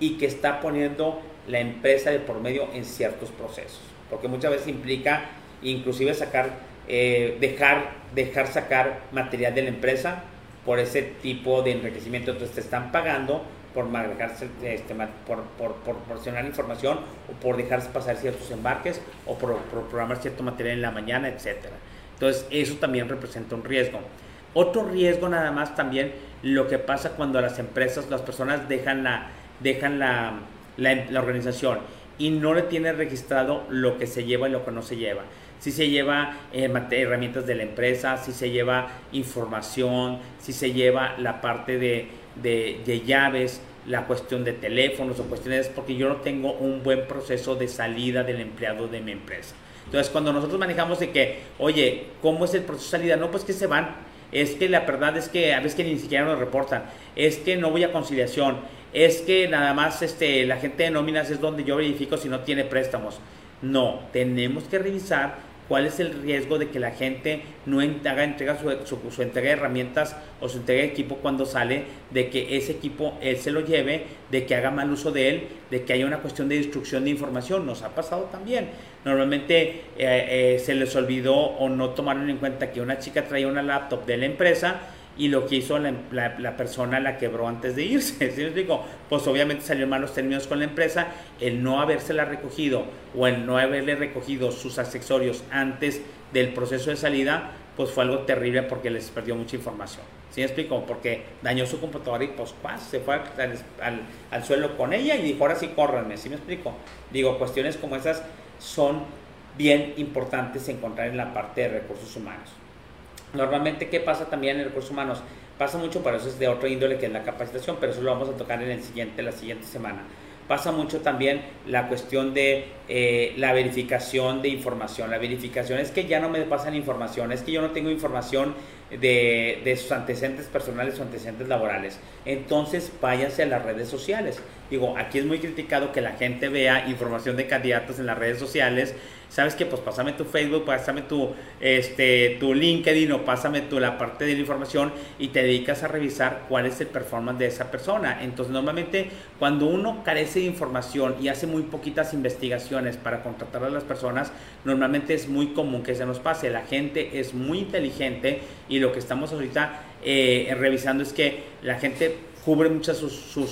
y que está poniendo la empresa de por medio en ciertos procesos, porque muchas veces implica inclusive sacar, eh, dejar, dejar sacar material de la empresa por ese tipo de enriquecimiento. Entonces te están pagando por este, por, por, proporcionar información o por dejar pasar ciertos embarques o por, programar cierto material en la mañana, etcétera. Entonces eso también representa un riesgo. Otro riesgo nada más también lo que pasa cuando las empresas, las personas dejan la, dejan la, la, la organización y no le tienen registrado lo que se lleva y lo que no se lleva si se lleva eh, herramientas de la empresa, si se lleva información, si se lleva la parte de, de, llaves, la cuestión de teléfonos o cuestiones, porque yo no tengo un buen proceso de salida del empleado de mi empresa. Entonces, cuando nosotros manejamos de que, oye, ¿cómo es el proceso de salida? No, pues que se van. Es que la verdad es que a veces que ni siquiera nos reportan. Es que no voy a conciliación. Es que nada más este, la gente de nóminas es donde yo verifico si no tiene préstamos. No, tenemos que revisar cuál es el riesgo de que la gente no haga entrega su, entrega de herramientas o su entrega de equipo cuando sale, de que ese equipo él se lo lleve, de que haga mal uso de él, de que haya una cuestión de destrucción de información. Nos ha pasado también. Normalmente eh, eh, se les olvidó o no tomaron en cuenta que una chica traía una laptop de la empresa y lo que hizo la, persona la quebró antes de irse. ¿sí digo? Pues obviamente salió en malos términos con la empresa, el no habérsela recogido o el no haberle recogido sus accesorios antes del proceso de salida, pues fue algo terrible porque les perdió mucha información. ¿Sí me explico? Porque dañó su computadora y pues se fue al, al, suelo con ella y dijo, ahora sí córranme, ¿sí me explico? Digo, cuestiones como esas son bien importantes encontrar en la parte de recursos humanos. Normalmente, ¿qué pasa también en recursos humanos? Pasa mucho, para eso es de otro índole que es la capacitación, pero eso lo vamos a tocar en el siguiente, la siguiente semana. Pasa mucho también la cuestión de eh, la verificación de información. La verificación es que ya no me pasan información, es que yo no tengo información de, de, sus antecedentes personales o antecedentes laborales. Entonces váyanse a las redes sociales. Digo, aquí es muy criticado que la gente vea información de candidatos en las redes sociales ¿sabes qué? Pues pásame tu Facebook, pásame tu, este, tu LinkedIn o pásame tu, la parte de la información y te dedicas a revisar cuál es el performance de esa persona. Entonces, normalmente cuando uno carece de información y hace muy poquitas investigaciones para contratar a las personas, normalmente es muy común que se nos pase. La gente es muy inteligente y lo que estamos ahorita eh, revisando es que la gente cubre mucha su, su,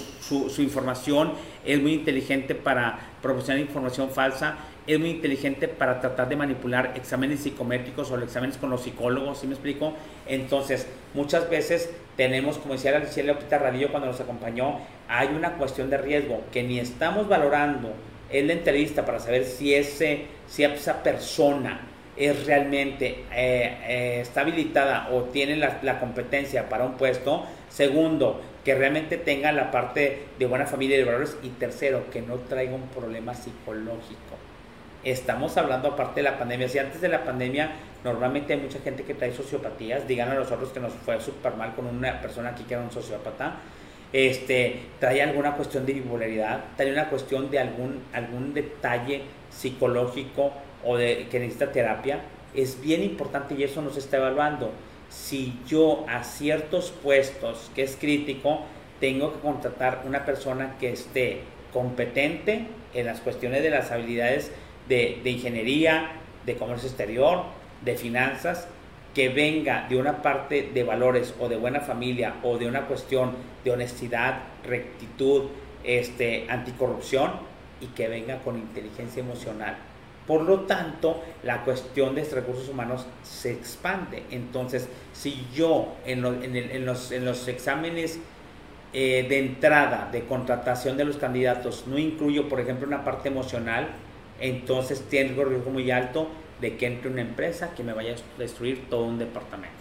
su, información, es muy inteligente para proporcionar información falsa es muy inteligente para tratar de manipular exámenes psicométricos o exámenes con los psicólogos, ¿sí me explico? Entonces, muchas veces tenemos, como decía la Lupita Radillo cuando nos acompañó, hay una cuestión de riesgo que ni estamos valorando en la entrevista para saber si, ese, si esa persona es realmente eh, eh, está habilitada o tiene la, la, competencia para un puesto. Segundo, que realmente tenga la parte de buena familia y de valores. Y tercero, que no traiga un problema psicológico. Estamos hablando aparte de la pandemia. Si antes de la pandemia normalmente hay mucha gente que trae sociopatías, digan a nosotros que nos fue súper mal con una persona aquí que era un sociópata, este, trae alguna cuestión de bipolaridad, trae una cuestión de algún, algún detalle psicológico o de que necesita terapia, es bien importante y eso nos está evaluando. Si yo a ciertos puestos, que es crítico, tengo que contratar una persona que esté competente en las cuestiones de las habilidades de, ingeniería, de comercio exterior, de finanzas, que venga de una parte de valores o de buena familia o de una cuestión de honestidad, rectitud, este, anticorrupción y que venga con inteligencia emocional. Por lo tanto, la cuestión de recursos humanos se expande. Entonces, si yo en, los, en los, exámenes eh, de entrada, de contratación de los candidatos, no incluyo, por ejemplo, una parte emocional, entonces tiene un riesgo muy alto de que entre una empresa que me vaya a destruir todo un departamento.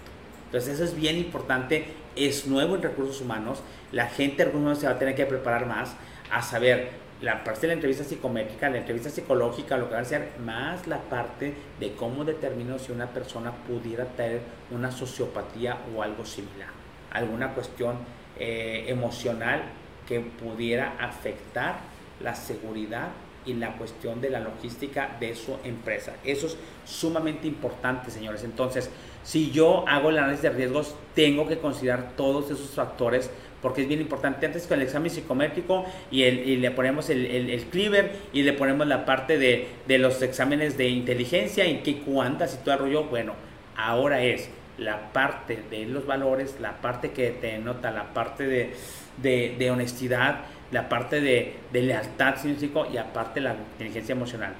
Entonces eso es bien importante, es nuevo en recursos humanos, la gente de recursos humanos se va a tener que preparar más a saber la parte de la entrevista psicométrica, la entrevista psicológica, lo que va a ser más la parte de cómo determino si una persona pudiera tener una sociopatía o algo similar, alguna cuestión eh, emocional que pudiera afectar la seguridad y la cuestión de la logística de su empresa. Eso es sumamente importante, señores. Entonces, si yo hago el análisis de riesgos, tengo que considerar todos esos factores porque es bien importante. Antes con el examen psicométrico y, el, le ponemos el, el, cleaver y le ponemos la parte de, de los exámenes de inteligencia y qué cuántas y todo el. Bueno, ahora es la parte de los valores, la parte que te denota, la parte de, de, de honestidad, la parte de, de lealtad científico y aparte la inteligencia emocional.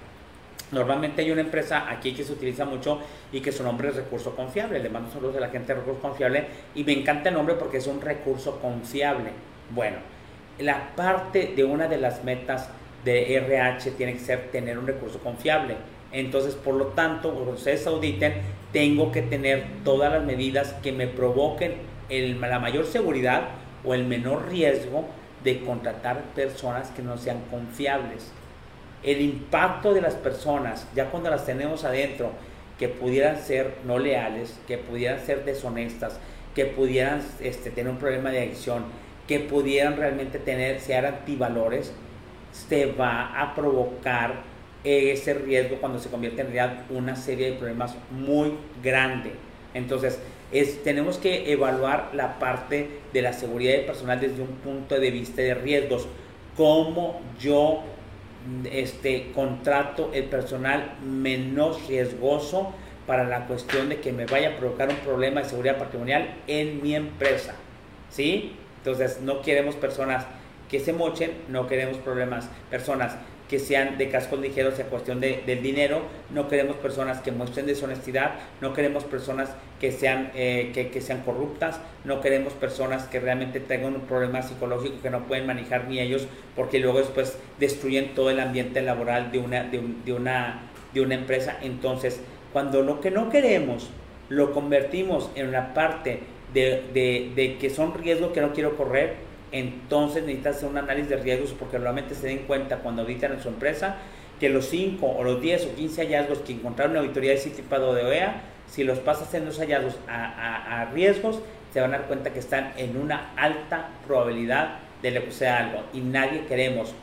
Normalmente hay una empresa aquí que se utiliza mucho y que su nombre es recurso confiable. Le mando saludos a la gente de recurso confiable y me encanta el nombre porque es un recurso confiable. Bueno, la parte de una de las metas de RH tiene que ser tener un recurso confiable. Entonces, por lo tanto, cuando ustedes auditen, tengo que tener todas las medidas que me provoquen el, la mayor seguridad o el menor riesgo de contratar personas que no sean confiables. El impacto de las personas, ya cuando las tenemos adentro, que pudieran ser no leales, que pudieran ser deshonestas, que pudieran este, tener un problema de adicción, que pudieran realmente tener, ser antivalores, se va a provocar ese riesgo cuando se convierte en realidad una serie de problemas muy grande. Entonces, tenemos que evaluar la parte de la seguridad personal desde un punto de vista de riesgos. Cómo yo este, contrato el personal menos riesgoso para la cuestión de que me vaya a provocar un problema de seguridad patrimonial en mi empresa. ¿Sí? Entonces, no queremos personas que se mochen, no queremos problemas, personas que sean de cascos ligeros en cuestión de, del dinero, no queremos personas que muestren deshonestidad, no queremos personas que sean, eh, que, que, sean corruptas, no queremos personas que realmente tengan un problema psicológico que no pueden manejar ni ellos, porque luego después destruyen todo el ambiente laboral de una, de, una, de una empresa. Entonces, cuando lo que no queremos lo convertimos en una parte de, de que son riesgos que no quiero correr, entonces necesitas hacer un análisis de riesgos porque realmente se den cuenta cuando auditan en su empresa que los 5 o los 10 o 15 hallazgos que encontraron en la auditoría de tipado de OEA, si los pasas en los hallazgos a, a, riesgos, se van a dar cuenta que están en una alta probabilidad de que algo. Y nadie queremos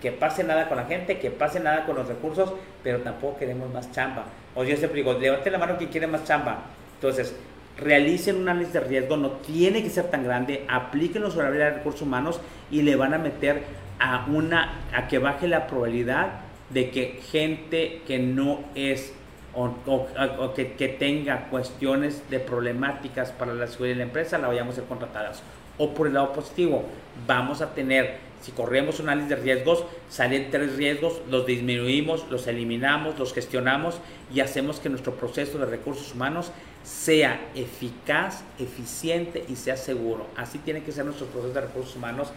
que pase nada con la gente, que pase nada con los recursos, pero tampoco queremos más chamba. O yo siempre digo, levante la mano quien quiere más chamba. Entonces, realicen un análisis de riesgo, no tiene que ser tan grande, aplíquenlo sobre la de recursos humanos y le van a meter a una a que baje la probabilidad de que gente que no es o, que, que, tenga cuestiones de problemáticas para la seguridad de la empresa la vayamos a ser contratadas. O por el lado positivo, vamos a tener, si corremos un análisis de riesgos, salen tres riesgos, los disminuimos, los eliminamos, los gestionamos y hacemos que nuestro proceso de recursos humanos sea eficaz, eficiente y sea seguro. Así tiene que ser nuestro proceso de recursos humanos.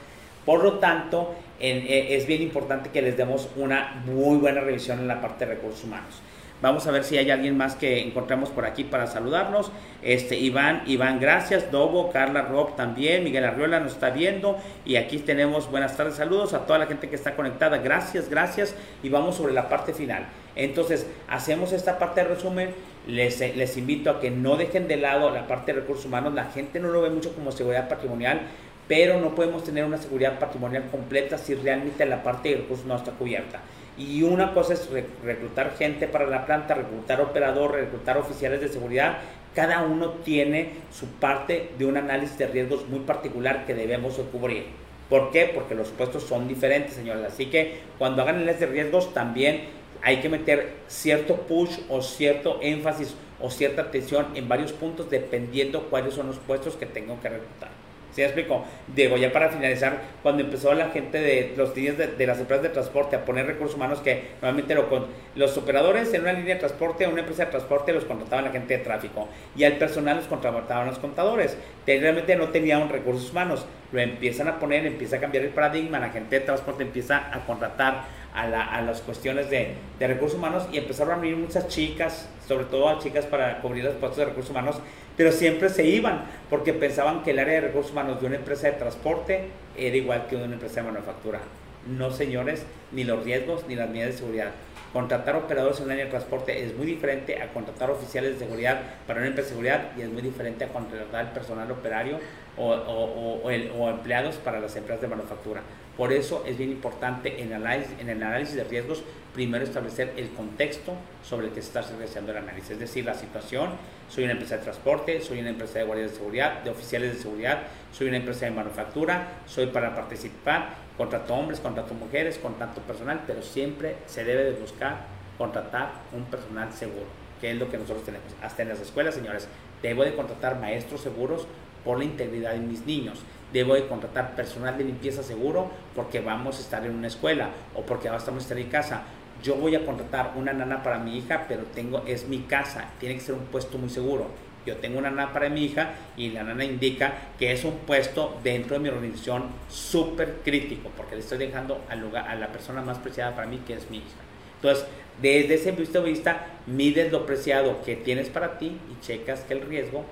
Por lo tanto, eh, es bien importante que les demos una muy buena revisión en la parte de recursos humanos. Vamos a ver si hay alguien más que encontremos por aquí para saludarnos. Este, Iván, Iván, gracias. Dobo, Carla Rob también. Miguel Arriola nos está viendo. Y aquí tenemos buenas tardes, saludos a toda la gente que está conectada. Gracias, gracias. Y vamos sobre la parte final. Entonces, hacemos esta parte de resumen. Les, les invito a que no dejen de lado la parte de recursos humanos. La gente no lo ve mucho como seguridad patrimonial pero no podemos tener una seguridad patrimonial completa si realmente la parte de recursos no está cubierta. Y una cosa es reclutar gente para la planta, reclutar operadores, reclutar oficiales de seguridad. Cada uno tiene su parte de un análisis de riesgos muy particular que debemos cubrir. ¿Por qué? Porque los puestos son diferentes, señores. Así que cuando hagan análisis de riesgos también hay que meter cierto push o cierto énfasis o cierta atención en varios puntos dependiendo cuáles son los puestos que tengo que reclutar. ¿Sí me explico? Digo, ya para finalizar, cuando empezó la gente de los líneas de, las empresas de transporte a poner recursos humanos que normalmente lo con los operadores en una línea de transporte, una empresa de transporte los contrataban la gente de tráfico y al personal los contrataban los contadores. Realmente no tenían recursos humanos. Lo empiezan a poner, empieza a cambiar el paradigma, la gente de transporte empieza a contratar a, la, a las cuestiones de, de recursos humanos y empezaron a venir muchas chicas, sobre todo a chicas para cubrir los puestos de recursos humanos pero siempre se iban porque pensaban que el área de recursos humanos de una empresa de transporte era igual que una empresa de manufactura. No, señores, ni los riesgos ni las medidas de seguridad. Contratar operadores en un área de transporte es muy diferente a contratar oficiales de seguridad para una empresa de seguridad y es muy diferente a contratar personal operario o, o, empleados para las empresas de manufactura. Por eso es bien importante en, en el análisis de riesgos primero establecer el contexto sobre el que se está realizando el análisis, es decir, la situación, soy una empresa de transporte, soy una empresa de guardias de seguridad, de oficiales de seguridad, soy una empresa de manufactura, soy para participar, contrato hombres, contrato mujeres, contrato personal, pero siempre se debe de buscar contratar un personal seguro, que es lo que nosotros tenemos. Hasta en las escuelas, señores, debo de contratar maestros seguros por la integridad de mis niños debo de contratar personal de limpieza seguro porque vamos a estar en una escuela o porque vamos a estar en casa yo voy a contratar una nana para mi hija, pero tengo, es mi casa, tiene que ser un puesto muy seguro. Yo tengo una nana para mi hija y la nana indica que es un puesto dentro de mi organización súper crítico, porque le estoy dejando al lugar, a la persona más preciada para mí, que es mi hija. Entonces, desde ese punto de vista, mides lo preciado que tienes para ti y checas que el riesgo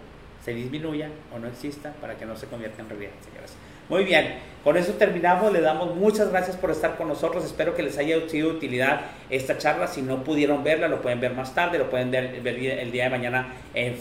se disminuya o no exista para que no se convierta en realidad, señoras. Muy bien, con eso terminamos. Le damos muchas gracias por estar con nosotros. Espero que les haya sido de utilidad esta charla. Si no pudieron verla, lo pueden ver más tarde, lo pueden ver, el día de mañana en,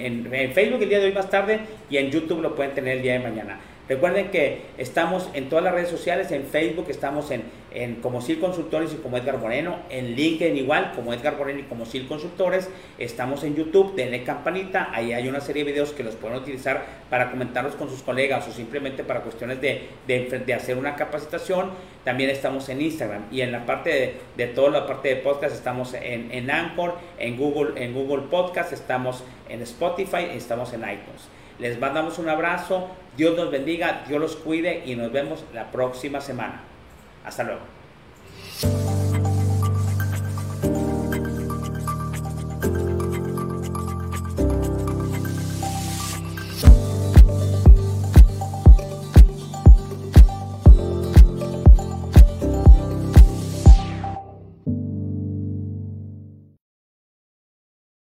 en Facebook el día de hoy más tarde y en YouTube lo pueden tener el día de mañana. Recuerden que estamos en todas las redes sociales, en Facebook estamos en, en como SIL Consultores y como Edgar Moreno, en LinkedIn igual, como Edgar Moreno y como SIL Consultores, estamos en YouTube, denle campanita, ahí hay una serie de videos que los pueden utilizar para comentarlos con sus colegas o simplemente para cuestiones de, de, hacer una capacitación, también estamos en Instagram y en la parte de, de toda la parte de podcast estamos en, en Anchor, en Google, en Google Podcast, estamos en Spotify, estamos en iTunes. Les mandamos un abrazo, Dios nos bendiga, Dios los cuide y nos vemos la próxima semana. Hasta luego.